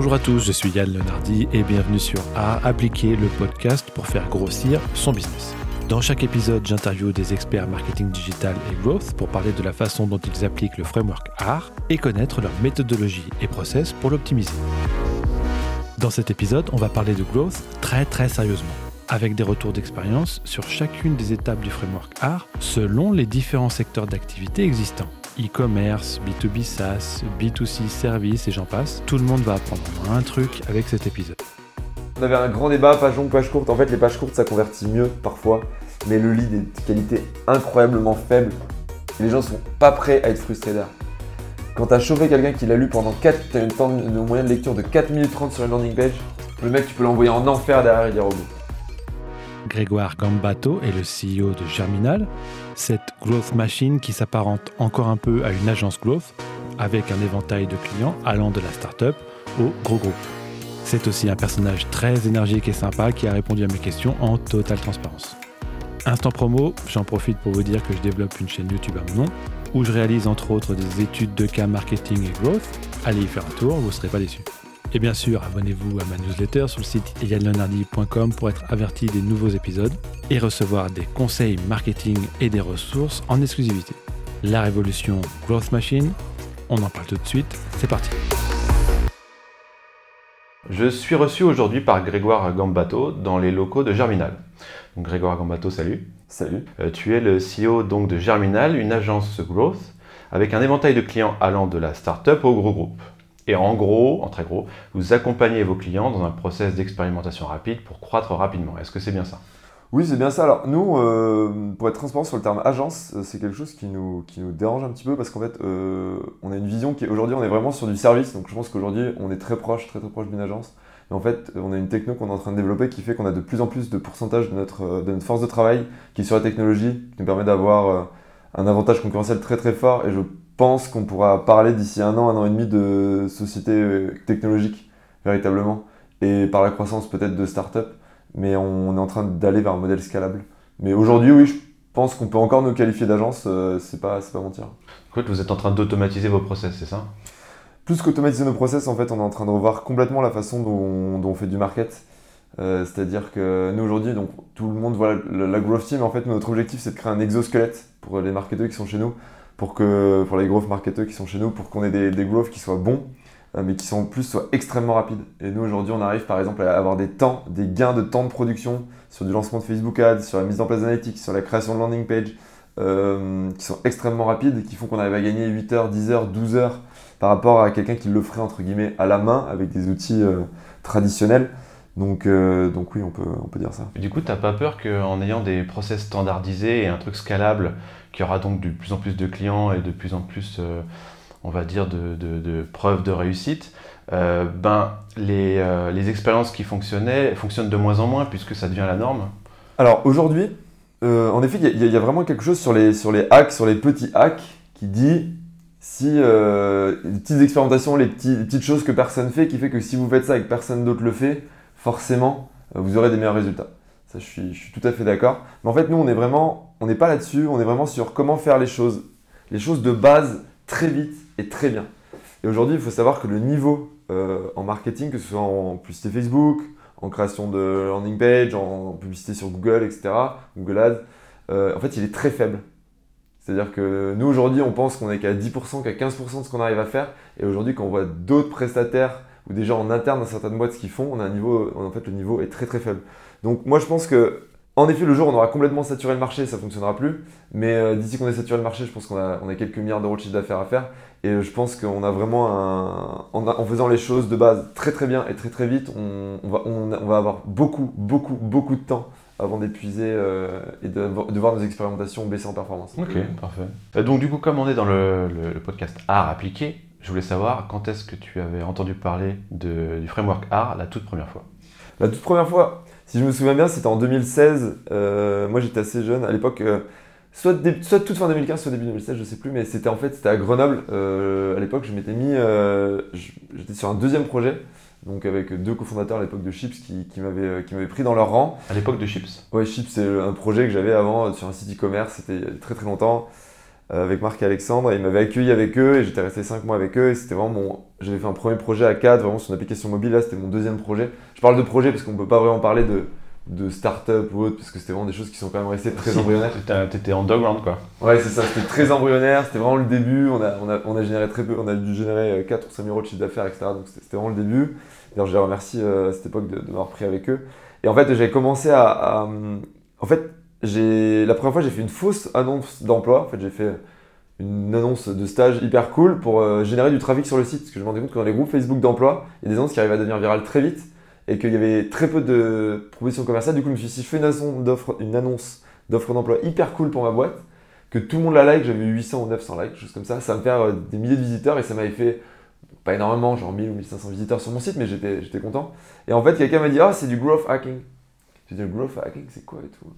Bonjour à tous, je suis Yann Lenardi et bienvenue sur A Appliquer, le podcast pour faire grossir son business. Dans chaque épisode, j'interviewe des experts marketing digital et growth pour parler de la façon dont ils appliquent le framework AR et connaître leur méthodologie et process pour l'optimiser. Dans cet épisode, on va parler de growth très très sérieusement, avec des retours d'expérience sur chacune des étapes du framework AR selon les différents secteurs d'activité existants e-commerce, B2B SaaS, B2C service et j'en passe. Tout le monde va apprendre un truc avec cet épisode. On avait un grand débat, page longue, page courte. En fait, les pages courtes, ça convertit mieux parfois, mais le lead est de qualité incroyablement faible. les gens sont pas prêts à être frustrés derrière. Quand tu as chauffé quelqu'un qui l'a lu pendant 4, tu as une temps de moyenne de lecture de 4 minutes 30 sur une landing page, le mec, tu peux l'envoyer en enfer derrière et dire au bout. Grégoire Gambato est le CEO de Germinal, cette growth machine qui s'apparente encore un peu à une agence growth, avec un éventail de clients allant de la start-up au gros groupe. C'est aussi un personnage très énergique et sympa qui a répondu à mes questions en totale transparence. Instant promo, j'en profite pour vous dire que je développe une chaîne YouTube à mon nom, où je réalise entre autres des études de cas marketing et growth. Allez y faire un tour, vous ne serez pas déçus. Et bien sûr, abonnez-vous à ma newsletter sur le site yanlenardi.com pour être averti des nouveaux épisodes et recevoir des conseils marketing et des ressources en exclusivité. La révolution Growth Machine, on en parle tout de suite, c'est parti. Je suis reçu aujourd'hui par Grégoire Gambato dans les locaux de Germinal. Donc Grégoire Gambato, salut. Salut. Euh, tu es le CEO donc de Germinal, une agence growth avec un éventail de clients allant de la start-up au gros groupe. Et en gros, en très gros, vous accompagnez vos clients dans un process d'expérimentation rapide pour croître rapidement. Est-ce que c'est bien ça? Oui, c'est bien ça. Alors nous, euh, pour être transparent sur le terme agence, euh, c'est quelque chose qui nous, qui nous dérange un petit peu parce qu'en fait, euh, on a une vision qui aujourd'hui, on est vraiment sur du service. Donc je pense qu'aujourd'hui, on est très proche, très très proche d'une agence. Et en fait, on a une techno qu'on est en train de développer qui fait qu'on a de plus en plus de pourcentage de notre, de notre force de travail qui est sur la technologie, qui nous permet d'avoir un avantage concurrentiel très très fort. Et je pense qu'on pourra parler d'ici un an, un an et demi de société euh, technologique, véritablement, et par la croissance peut-être de start-up, mais on, est en train d'aller vers un modèle scalable. Mais aujourd'hui, oui, je pense qu'on peut encore nous qualifier d'agence, euh, c'est pas, pas mentir. En vous êtes en train d'automatiser vos process, c'est ça? Plus qu'automatiser nos process, en fait, on est en train de revoir complètement la façon dont, on fait du market. Euh, c'est-à-dire que nous aujourd'hui, donc tout le monde voit la, la, growth team. En fait, notre objectif, c'est de créer un exosquelette pour les marketeurs qui sont chez nous, pour, que, pour les growth marketeurs qui sont chez nous, pour qu'on ait des, des growth qui soient bons, euh, mais qui sont en plus soient extrêmement rapides. Et nous aujourd'hui, on arrive par exemple à avoir des temps, des gains de temps de production sur du lancement de Facebook Ads, sur la mise en place d'analytics, sur la création de landing page, euh, qui sont extrêmement rapides qui font qu'on arrive à gagner 8 heures, 10 heures, 12 heures par rapport à quelqu'un qui le ferait entre guillemets à la main avec des outils euh, traditionnels. Donc, donc oui, on peut, on peut dire ça. du coup, tu n'as pas peur qu'en ayant des process standardisés et un truc scalable, qui aura donc de plus en plus de clients et de plus en plus, euh, on va dire, de, preuves de réussite, euh, ben, les, euh, les, expériences qui fonctionnaient fonctionnent de moins en moins puisque ça devient la norme Alors aujourd'hui, en effet, il y, a vraiment quelque chose sur les, sur hacks, sur les petits hacks, qui dit si les petites expérimentations, les, petites choses que personne fait, qui fait que si vous faites ça et que personne d'autre le fait, forcément, vous aurez des meilleurs résultats. Je suis, tout à fait d'accord. Mais en fait, nous, on est vraiment, on n'est pas là-dessus, on est vraiment sur comment faire les choses, les choses de base très vite et très bien. Et aujourd'hui, il faut savoir que le niveau euh, en marketing, que ce soit en publicité Facebook, en création de landing page, en publicité sur Google, etc., Google Ads, euh, en fait, il est très faible. C'est-à-dire que nous, aujourd'hui, on pense qu'on est qu'à 10%, qu'à 15% de ce qu'on arrive à faire. Et aujourd'hui, quand on voit d'autres prestataires ou gens en interne dans certaines boîtes ce qu'ils font, on a un niveau, en fait, le niveau est très très faible. Donc moi je pense que en effet, le jour où on aura complètement saturé le marché, ça ne fonctionnera plus. Mais euh, d'ici qu'on ait saturé le marché, je pense qu'on a, on a quelques milliards d'euros de chiffre d'affaires à faire. Et je pense qu'on a vraiment un. En, faisant les choses de base très très bien et très très vite, on, va, on, va, avoir beaucoup, beaucoup, beaucoup de temps avant d'épuiser euh, et de, voir nos expérimentations baisser en performance. Ok, parfait. Euh, donc du coup, comme on est dans le, podcast art appliqué, je voulais savoir quand est-ce que tu avais entendu parler du framework art la toute première fois? La toute première fois, si je me souviens bien, c'était en 2016. Euh, moi, j'étais assez jeune. À l'époque, euh, soit, soit toute fin 2015, soit début 2016, je sais plus. Mais c'était en fait, c'était à Grenoble. Euh, à l'époque, je m'étais mis. j'étais sur un deuxième projet. Donc avec deux cofondateurs à l'époque de Chips qui, qui m'avaient pris dans leur rang. À l'époque de Chips Ouais, Chips, c'est un projet que j'avais avant sur un site e-commerce. C'était très très longtemps. Euh, avec Marc et Alexandre. Et ils m'avaient accueilli avec eux et j'étais resté 5 mois avec eux. Et c'était vraiment mon. J'avais fait un premier projet à 4, vraiment sur une application mobile. Là, c'était mon deuxième projet. Je parle de projet parce qu'on peut pas vraiment parler de, de start-up ou autre, parce que c'était vraiment des choses qui sont quand même restées très Si, embryonnaires. t'étais- T'étais underground quoi. Ouais, c'est ça, c'était très embryonnaire, c'était vraiment le début. On a, on, a, on a généré très peu, on a dû générer 4 ou 5 000 euros de chiffre d'affaires, etc. Donc c'était vraiment le début. D'ailleurs, je les remercie euh, à cette époque de, de m'avoir pris avec eux. Et en fait, j'ai commencé à. à- en fait, la première fois, j'ai fait une fausse annonce d'emploi. En fait, j'ai fait une annonce de stage hyper cool pour euh, générer du trafic sur le site. Parce que je me rendais compte que dans les groupes Facebook d'emploi, il y a des annonces qui arrivent à devenir virales très vite et qu'il y avait très peu de propositions commerciales. Du coup, je me suis dit, si je fais une annonce d'offre, d'emploi hyper cool pour ma boîte, que tout le monde la like, j'avais eu 800 ou 900 likes, choses comme ça, ça me faire euh, des milliers de visiteurs et ça m'avait fait pas énormément, genre 1000 ou 1500 visiteurs sur mon site, mais j'étais content. Et en fait, quelqu'un m'a dit, ah, c'est du growth hacking. J'ai dit, growth hacking, c'est quoi et tout?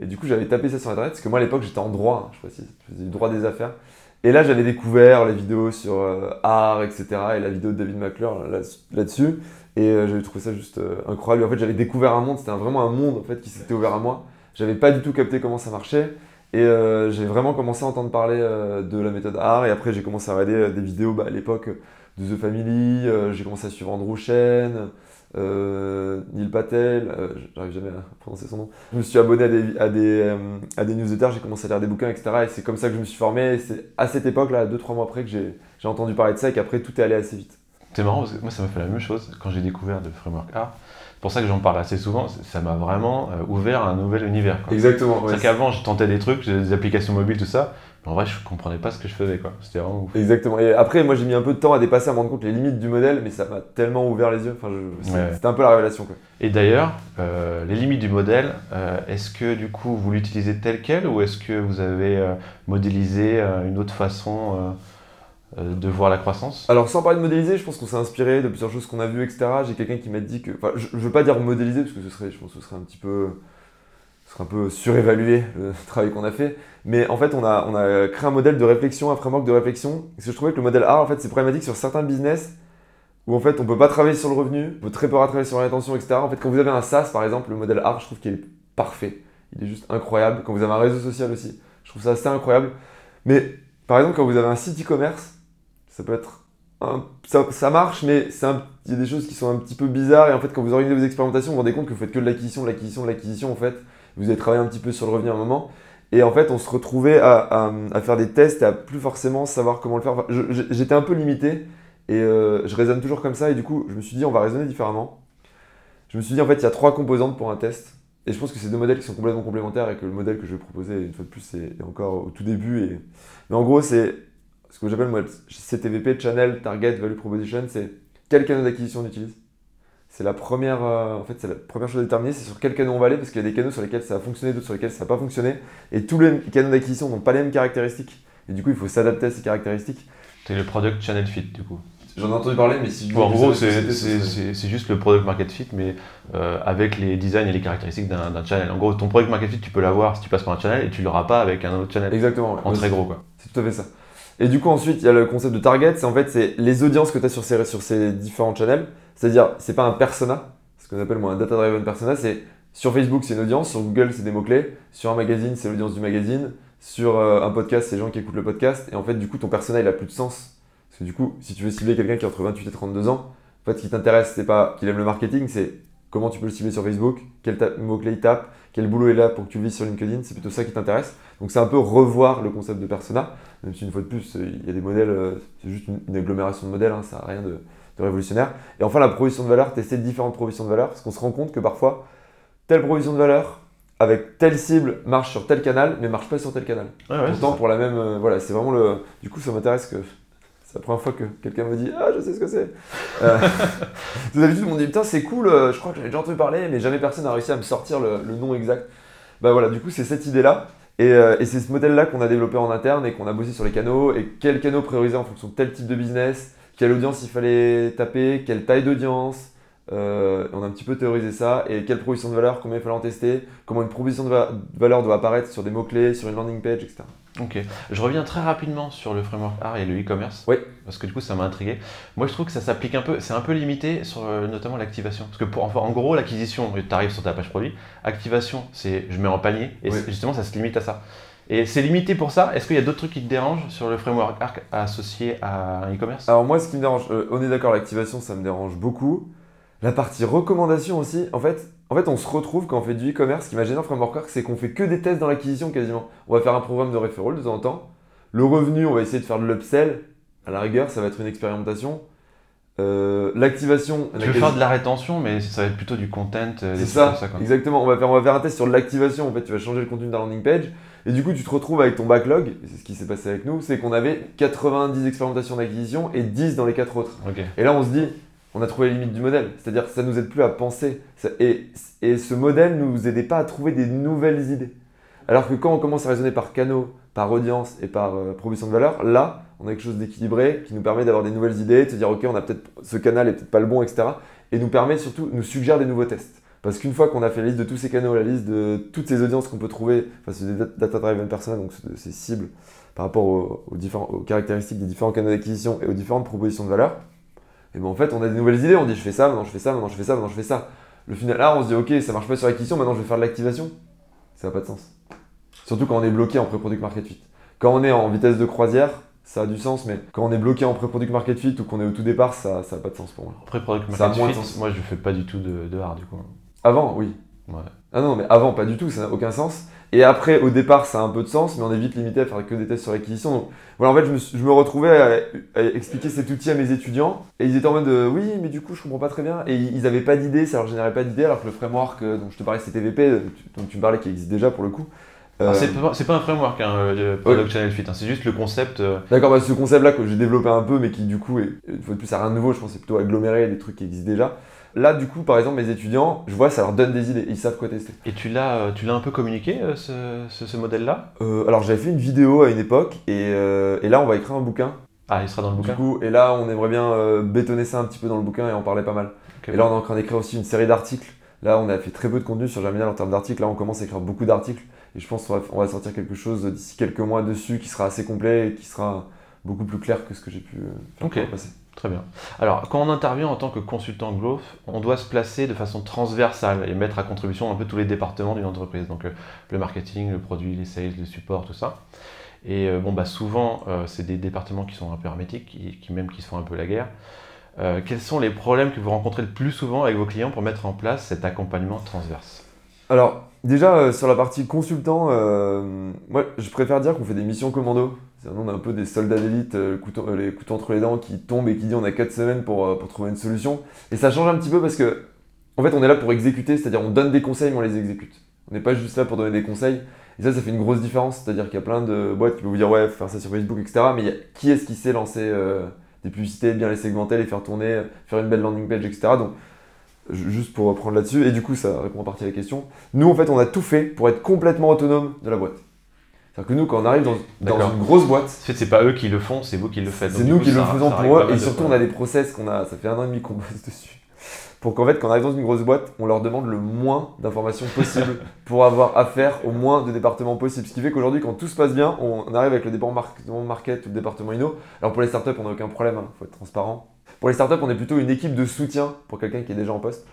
Et du coup, j'avais tapé ça sur internet, parce que moi à l'époque, j'étais en droit, hein, je précise, je faisais du droit des affaires. Et là, j'avais découvert les vidéos sur euh, art, etc. et la vidéo de David McClure là- là-dessus. Et euh, j'avais trouvé ça juste euh, incroyable. En fait, j'avais découvert un monde, c'était vraiment un monde en fait, qui s'était ouvert à moi. J'avais pas du tout capté comment ça marchait. Et j'ai vraiment commencé à entendre parler de la méthode art. Et après, j'ai commencé à regarder des vidéos bah, à l'époque de The Family. j'ai commencé à suivre Andrew Chen, euh, Neil Patel. euh, J'arrive jamais à prononcer son nom. Je me suis abonné à des, à des, euh, à des newsletters, j'ai commencé à lire des bouquins, etc. Et c'est comme ça que je me suis formé. C'est à cette époque-là, 2-3 mois après, que j'ai j'ai entendu parler de ça et qu'après, tout est allé assez vite. C'est marrant parce que moi ça m'a fait la même chose quand j'ai découvert le framework art. C'est pour ça que j'en parle assez souvent. Ça m'a vraiment euh, ouvert un nouvel univers. quoi. Exactement. C'est qu'avant, je tentais des trucs, des applications mobiles, tout ça, en vrai, je comprenais pas ce que je faisais, quoi. C'était vraiment ouf. Exactement. Et après, moi, j'ai mis un peu de temps à dépasser, à me rendre compte les limites du modèle, mais ça m'a tellement ouvert les yeux. Enfin, je- Ouais. c'était un peu la révélation. Quoi. Et d'ailleurs, euh, les limites du modèle, euh, est-ce que du coup, vous l'utilisez tel quel ou est-ce que vous avez euh, modélisé une autre façon de voir la croissance? Alors, sans parler de modéliser, je pense qu'on s'est inspiré de plusieurs choses qu'on a vues, etc. J'ai quelqu'un qui m'a dit que. Enfin, je, je veux pas dire modéliser, parce que ce serait, je pense que ce serait un petit peu. Ce serait un peu surévaluer le travail qu'on a fait. Mais en fait, on a, on a créé un modèle de réflexion, un framework de réflexion. Parce que je trouvais que le modèle A, en fait, c'est problématique sur certains business où en fait, on peut pas travailler sur le revenu, on peut très peu travailler sur la etc. En fait, quand vous avez un SaaS, par exemple, le modèle A, je trouve qu'il est parfait. Il est juste incroyable. Quand vous avez un réseau social aussi, je trouve ça assez incroyable. Mais par exemple, quand vous avez un site e-commerce, ça peut être. ça, ça marche, mais il y a des choses qui sont un petit peu bizarres. Et en fait, quand vous organisez vos expérimentations, vous vous rendez compte que vous faites que de l'acquisition, de l'acquisition, de l'acquisition. En fait, vous avez travaillé un petit peu sur le revenu à un moment. Et en fait, on se retrouvait à, faire des tests et à plus forcément savoir comment le faire. J'étais un peu limité et euh, je raisonne toujours comme ça. Et du coup, je me suis dit, on va raisonner différemment. Je me suis dit, en fait, il y a trois composantes pour un test. Et je pense que c'est deux modèles qui sont complètement complémentaires et que le modèle que je vais proposer, une fois de plus, est, encore au tout début. Mais en gros, c'est ce que j'appelle moi CTVP, Channel Target Value Proposition, c'est quel canal d'acquisition on utilise. C'est la première, euh, en fait, c'est la première chose à déterminer, c'est sur quel canal on va aller, parce qu'il y a des canaux sur lesquels ça a fonctionné, d'autres sur lesquels ça n'a pas fonctionné, et tous les canaux d'acquisition n'ont pas les mêmes caractéristiques. Et du coup, il faut s'adapter à ces caractéristiques. C'est le product channel fit, du coup. J'en ai entendu parler, mais si Bon, en gros, c'est juste le product market fit, mais euh, avec les designs et les caractéristiques d'un channel. En gros, ton product market fit, tu peux l'avoir si tu passes par un channel et tu l'auras pas avec un autre channel. Exactement. ouais. En très gros, quoi. C'est tout à fait ça. Et du coup, ensuite, il y a le concept de target. C'est en fait c'est les audiences que tu as sur ces, sur ces différents channels. C'est-à-dire, c'est pas un persona, ce qu'on appelle moi un data-driven persona. C'est sur Facebook, c'est une audience. Sur Google, c'est des mots-clés. Sur un magazine, c'est l'audience du magazine. Sur euh, un podcast, c'est les gens qui écoutent le podcast. Et en fait, du coup, ton persona, il a plus de sens. Parce que du coup, si tu veux cibler quelqu'un qui est entre 28 et 32 ans, en fait, ce qui t'intéresse, c'est pas qu'il aime le marketing, c'est comment tu peux le cibler sur Facebook, quel mot-clé il tape, quel boulot il a pour que tu le vises sur LinkedIn. C'est plutôt ça qui t'intéresse. Donc, c'est un peu revoir le concept de persona. Même si une fois de plus, il y a des modèles, euh, c'est juste une, une agglomération de modèles, hein, ça n'a rien de, de révolutionnaire. Et enfin, la proposition de valeur, tester différentes propositions de valeur, parce qu'on se rend compte que parfois, telle proposition de valeur, avec telle cible, marche sur tel canal, mais marche pas sur tel canal. Ouais, Pourtant, pour la même. euh, voilà, c'est vraiment le. Du coup, ça m'intéresse que. C'est la première fois que quelqu'un me dit Ah, je sais ce que c'est. Euh, D'habitude, on me dit Putain, c'est cool, euh, je crois que j'en ai déjà entendu parler, mais jamais personne n'a réussi à me sortir le, le nom exact. Bah voilà, du coup, c'est cette idée-là. Et, euh, et c'est ce modèle-là qu'on a développé en interne et qu'on a bossé sur les canaux. Et quels canaux prioriser en fonction de tel type de business, quelle audience il fallait taper, quelle taille d'audience, Euh, on a un petit peu théorisé ça et quelle proposition de valeur, combien il fallait en tester, comment une proposition de valeur doit apparaître sur des mots-clés, sur une landing page, etc. Ok, je reviens très rapidement sur le framework R et le e-commerce. Oui. Parce que du coup, ça m'a intrigué. Moi, je trouve que ça s'applique un peu, c'est un peu limité sur euh, notamment l'activation. Parce que pour, enfin, en gros, l'acquisition, tu arrives sur ta page produit. Activation, c'est je mets en panier et justement, ça se limite à ça. Et c'est limité pour ça. Est-ce qu'il y a d'autres trucs qui te dérangent sur le framework Arc associé à un e-commerce? Alors, moi, ce qui me dérange, euh, on est d'accord, l'activation, ça me dérange beaucoup. La partie recommandation aussi, en fait, en fait, on se retrouve quand on fait du e-commerce. Ce qui m'a gêné en framework c'est qu'on fait que des tests dans l'acquisition quasiment. On va faire un programme de referral de temps en temps. Le revenu, on va essayer de faire de l'upsell. À la rigueur, ça va être une expérimentation. Euh, l'activation. Tu veux faire de la rétention, mais ça va être plutôt du content. Euh, c'est ça, exactement. On va, faire, on va faire un test sur l'activation. En fait, tu vas changer le contenu de ta landing page. Et du coup, tu te retrouves avec ton backlog. C'est ce qui s'est passé avec nous. C'est qu'on avait 90 expérimentations d'acquisition et 10 dans les 4 autres. Et là, on se dit, on a trouvé les limites du modèle. C'est-à-dire que ça ne nous aide plus à penser. Et, et ce modèle ne nous aidait pas à trouver des nouvelles idées. Alors que quand on commence à raisonner par canaux, par audience et par euh, proposition de valeur, là, on a quelque chose d'équilibré qui nous permet d'avoir des nouvelles idées, de se dire, OK, on a peut-être ce canal est peut-être pas le bon, etc. Et nous permet surtout, nous suggère des nouveaux tests. Parce qu'une fois qu'on a fait la liste de tous ces canaux, la liste de toutes ces audiences qu'on peut trouver, enfin, c'est des data-driven personas, donc ces cibles par rapport aux, différents, aux caractéristiques des différents canaux d'acquisition et aux différentes propositions de valeur, et ben en fait, on a des nouvelles idées. On dit je fais ça, maintenant je fais ça, maintenant je fais ça, maintenant je fais ça. Le final, là, on se dit ok, ça marche pas sur l'acquisition, maintenant je vais faire de l'activation. Ça n'a pas de sens. Surtout quand on est bloqué en pré-product market fit. Quand on est en vitesse de croisière, ça a du sens, mais quand on est bloqué en pré-product market fit ou qu'on est au tout départ, ça n'a pas de sens pour moi. Pré-product market fit, moi je fais pas du tout de, de hard du coup. Avant, oui. Ouais. Ah non, mais avant, pas du tout, ça n'a aucun sens. Et après, au départ, ça a un peu de sens, mais on est vite limité à faire que des tests sur l'acquisition. Donc voilà, en fait, je me, retrouvais à, expliquer cet outil à mes étudiants, et ils étaient en mode oui, mais du coup, je comprends pas très bien. Et ils n'avaient pas d'idée, ça leur générait pas d'idée, alors que le framework euh, dont je te parlais, CTVP, dont tu me parlais, qui existe déjà pour le coup. Euh... C'est pas, un framework, hein, le Product Channel Fit, hein, c'est juste le concept. Euh, D'accord, bah, ce concept-là que j'ai développé un peu, mais qui du coup, est, une fois de plus, à rien de nouveau, je pense c'est plutôt aggloméré des trucs qui existent déjà. Là, du coup, par exemple, mes étudiants, je vois, ça leur donne des idées, ils savent quoi tester. Et tu l'as, euh, tu l'as un peu communiqué, euh, ce, ce, modèle-là? Euh, Alors, j'avais fait une vidéo à une époque, et, et, là, on va écrire un bouquin. Ah, il sera dans le bouquin Du coup, et là, on aimerait bien bétonner ça un petit peu dans le bouquin et en parler pas mal. et là, on est en train d'écrire aussi une série d'articles. Là, on a fait très peu de contenu sur Germinal en termes d'articles. Là, on commence à écrire beaucoup d'articles. Et je pense qu'on va, on va sortir quelque chose d'ici quelques mois dessus qui sera assez complet et qui sera beaucoup plus clair que ce que j'ai pu faire passer. Très bien. Alors, quand on intervient en tant que consultant growth, on doit se placer de façon transversale et mettre à contribution un peu tous les départements d'une entreprise. Donc, euh, le marketing, le produit, les sales, le support, tout ça. Et euh, bon, bah, souvent, euh, c'est des départements qui sont un peu hermétiques, qui, même qui se font un peu la guerre. quels sont les problèmes que vous rencontrez le plus souvent avec vos clients pour mettre en place cet accompagnement transverse? Alors, déjà, sur la partie consultant, moi, je préfère dire qu'on fait des missions commando on a un peu des soldats d'élite, euh, euh, les couteaux entre les dents, qui tombent et qui disent on a 4 semaines pour, euh, pour trouver une solution. Et ça change un petit peu parce que, en fait, on est là pour exécuter, c'est-à-dire on donne des conseils mais on les exécute. On n'est pas juste là pour donner des conseils. Et ça, ça fait une grosse différence. C'est-à-dire qu'il y a plein de boîtes qui vont vous dire ouais, faire ça sur Facebook, etc. Mais y a, qui est-ce qui sait lancer des publicités, bien les segmenter, les faire tourner, faire une belle landing page, etc. Donc, juste pour reprendre là-dessus, et du coup, ça répond en partie à la question. Nous, en fait, on a tout fait pour être complètement autonome de la boîte. C'est-à-dire que nous, quand on arrive dans, une grosse boîte. En fait, c'est pas eux qui le font, c'est vous qui le faites. C'est nous qui le faisons pour eux. Et surtout, on a des process qu'on a. Ça fait un an et demi qu'on bosse dessus. Pour qu'en fait, quand on arrive dans une grosse boîte, on leur demande le moins d'informations possible pour avoir affaire au moins de départements possible. Ce qui fait qu'aujourd'hui, quand tout se passe bien, on arrive avec le département market ou le département inno. Alors pour les startups, on n'a aucun problème, il hein, faut être transparent. Pour les startups, on est plutôt une équipe de soutien pour quelqu'un qui est déjà en poste.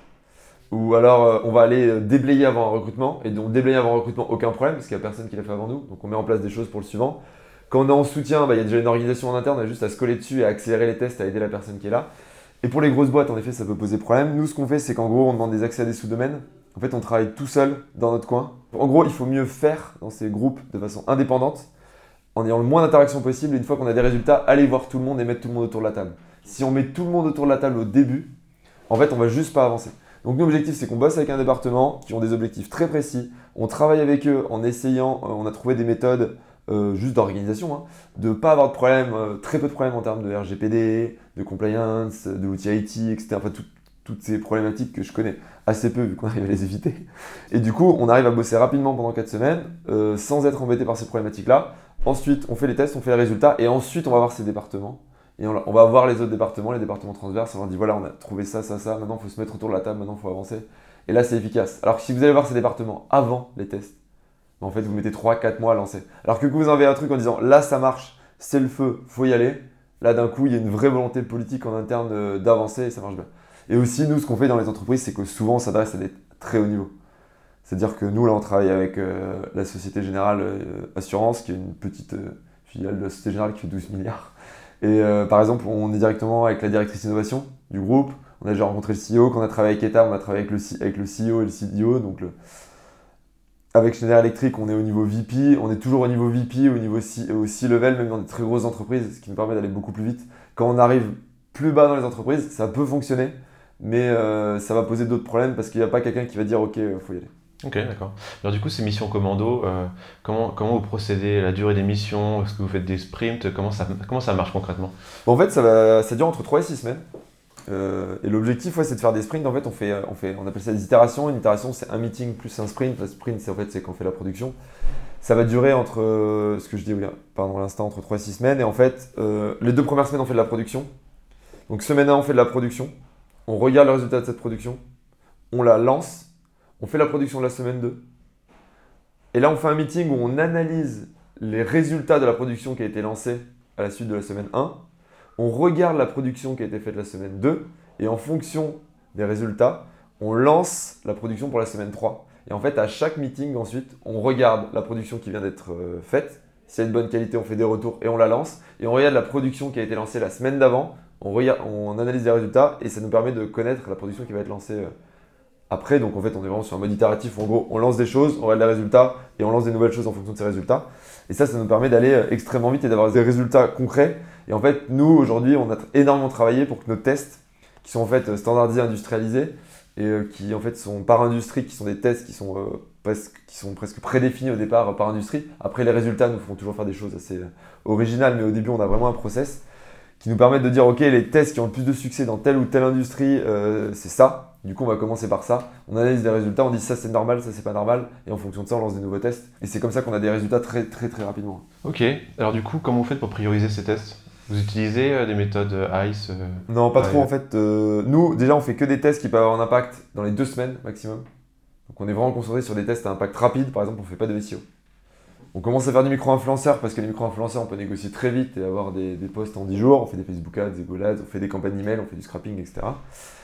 Ou alors euh, on va aller euh, déblayer avant un recrutement, et donc déblayer avant un recrutement, aucun problème, parce qu'il n'y a personne qui l'a fait avant nous, donc on met en place des choses pour le suivant. Quand on est en soutien, bah, il y a déjà une organisation en interne, on a juste à se coller dessus et à accélérer les tests, à aider la personne qui est là. Et pour les grosses boîtes, en effet, ça peut poser problème. Nous, ce qu'on fait, c'est qu'en gros, on demande des accès à des sous-domaines. En fait, on travaille tout seul dans notre coin. En gros, il faut mieux faire dans ces groupes de façon indépendante, en ayant le moins d'interactions possible. Et une fois qu'on a des résultats, aller voir tout le monde et mettre tout le monde autour de la table. Si on met tout le monde autour de la table au début, en fait, on va juste pas avancer. Donc l'objectif, c'est qu'on bosse avec un département qui ont des objectifs très précis. On travaille avec eux en essayant, euh, on a trouvé des méthodes euh, juste d'organisation, hein, de ne pas avoir de problème, euh, très peu de problèmes en termes de RGPD, de compliance, de l'outil IT, etc. Enfin, toutes ces problématiques que je connais assez peu vu qu'on arrive à les éviter. Et du coup, on arrive à bosser rapidement pendant 4 semaines sans être embêté par ces problématiques-là. Ensuite, on fait les tests, on fait les résultats et ensuite, on va voir ces départements Et on, va voir les autres départements, les départements transverses, on leur dit voilà, on a trouvé ça, ça, ça, maintenant il faut se mettre autour de la table, maintenant il faut avancer. Et là, c'est efficace. Alors que si vous allez voir ces départements avant les tests, en fait, vous mettez 3-4 mois à lancer. Alors que vous envoyez un truc en disant là, ça marche, c'est le feu, faut y aller. Là, d'un coup, il y a une vraie volonté politique en interne d'avancer et ça marche bien. Et aussi, nous, ce qu'on fait dans les entreprises, c'est que souvent, on s'adresse à des très hauts niveaux. C'est-à-dire que nous, là, on travaille avec euh, la Société Générale euh, Assurance, qui est une petite euh, filiale de la Société Générale qui fait 12 milliards. Et par exemple, on est directement avec la directrice innovation du groupe. On a déjà rencontré le CEO. Quand on a travaillé avec ETA, on a travaillé avec le, avec le CEO et le CDO. Donc avec Schneider Electric, on est au niveau VP. On est toujours au niveau VP, au niveau C-level, même dans des très grosses entreprises, ce qui nous permet d'aller beaucoup plus vite. Quand on arrive plus bas dans les entreprises, ça peut fonctionner, mais ça va poser d'autres problèmes parce qu'il n'y a pas quelqu'un qui va dire OK, il faut y aller. Ok, d'accord. Alors du coup, ces missions commando, euh, comment, comment vous procédez? La durée des missions Est-ce que vous faites des sprints? Comment ça, comment ça marche concrètement? En fait, ça, va, ça dure entre 3 et 6 semaines. Euh, et l'objectif, ouais, c'est de faire des sprints. En fait, on, fait, on, fait, on appelle ça des itérations. Une itération, c'est un meeting plus un sprint. Le sprint, c'est en fait, c'est quand on fait la production. Ça va durer entre, euh, ce que je dis, pardon, l'instant, entre 3 et 6 semaines. Et en fait, les deux premières semaines, on fait de la production. Donc, semaine 1, on fait de la production. On regarde le résultat de cette production. On la lance on fait la production de la semaine 2. Et là, on fait un meeting où on analyse les résultats de la production qui a été lancée à la suite de la semaine 1. On regarde la production qui a été faite la semaine 2. Et en fonction des résultats, on lance la production pour la semaine 3. Et en fait, à chaque meeting, ensuite, on regarde la production qui vient d'être euh, faite. Si elle a de bonne qualité, on fait des retours et on la lance. Et on regarde la production qui a été lancée la semaine d'avant. On, on analyse les résultats et ça nous permet de connaître la production qui va être lancée euh, après. Donc en fait, on est vraiment sur un mode itératif. En gros, on lance des choses, on regarde les résultats et on lance des nouvelles choses en fonction de ces résultats. Et ça, ça nous permet d'aller euh, extrêmement vite et d'avoir des résultats concrets. Et en fait, nous, aujourd'hui, on a énormément travaillé pour que nos tests, qui sont en fait standardisés, industrialisés, et euh, qui en fait sont par industrie, qui sont des tests qui sont, euh, presque, qui sont presque prédéfinis au départ par industrie. Après, les résultats nous font toujours faire des choses assez originales, mais au début, on a vraiment un process qui nous permet de dire, OK, les tests qui ont le plus de succès dans telle ou telle industrie, c'est ça. Du coup, on va commencer par ça. On analyse les résultats, on dit ça c'est normal, ça c'est pas normal, et en fonction de ça, on lance des nouveaux tests. Et c'est comme ça qu'on a des résultats très très très rapidement. Ok. Alors du coup, comment vous faites pour prioriser ces tests? Vous utilisez euh, des méthodes euh, ICE euh, Non, pas trop en fait. nous, déjà, on fait que des tests qui peuvent avoir un impact dans les deux semaines maximum. Donc on est vraiment concentré sur des tests à impact rapide. Par exemple, on fait pas de SEO. On commence à faire du micro-influenceur parce que les micro-influenceurs, on peut négocier très vite et avoir des, posts en 10 jours. On fait des Facebook Ads, des Ads, on fait des campagnes email, on fait du scrapping, etc.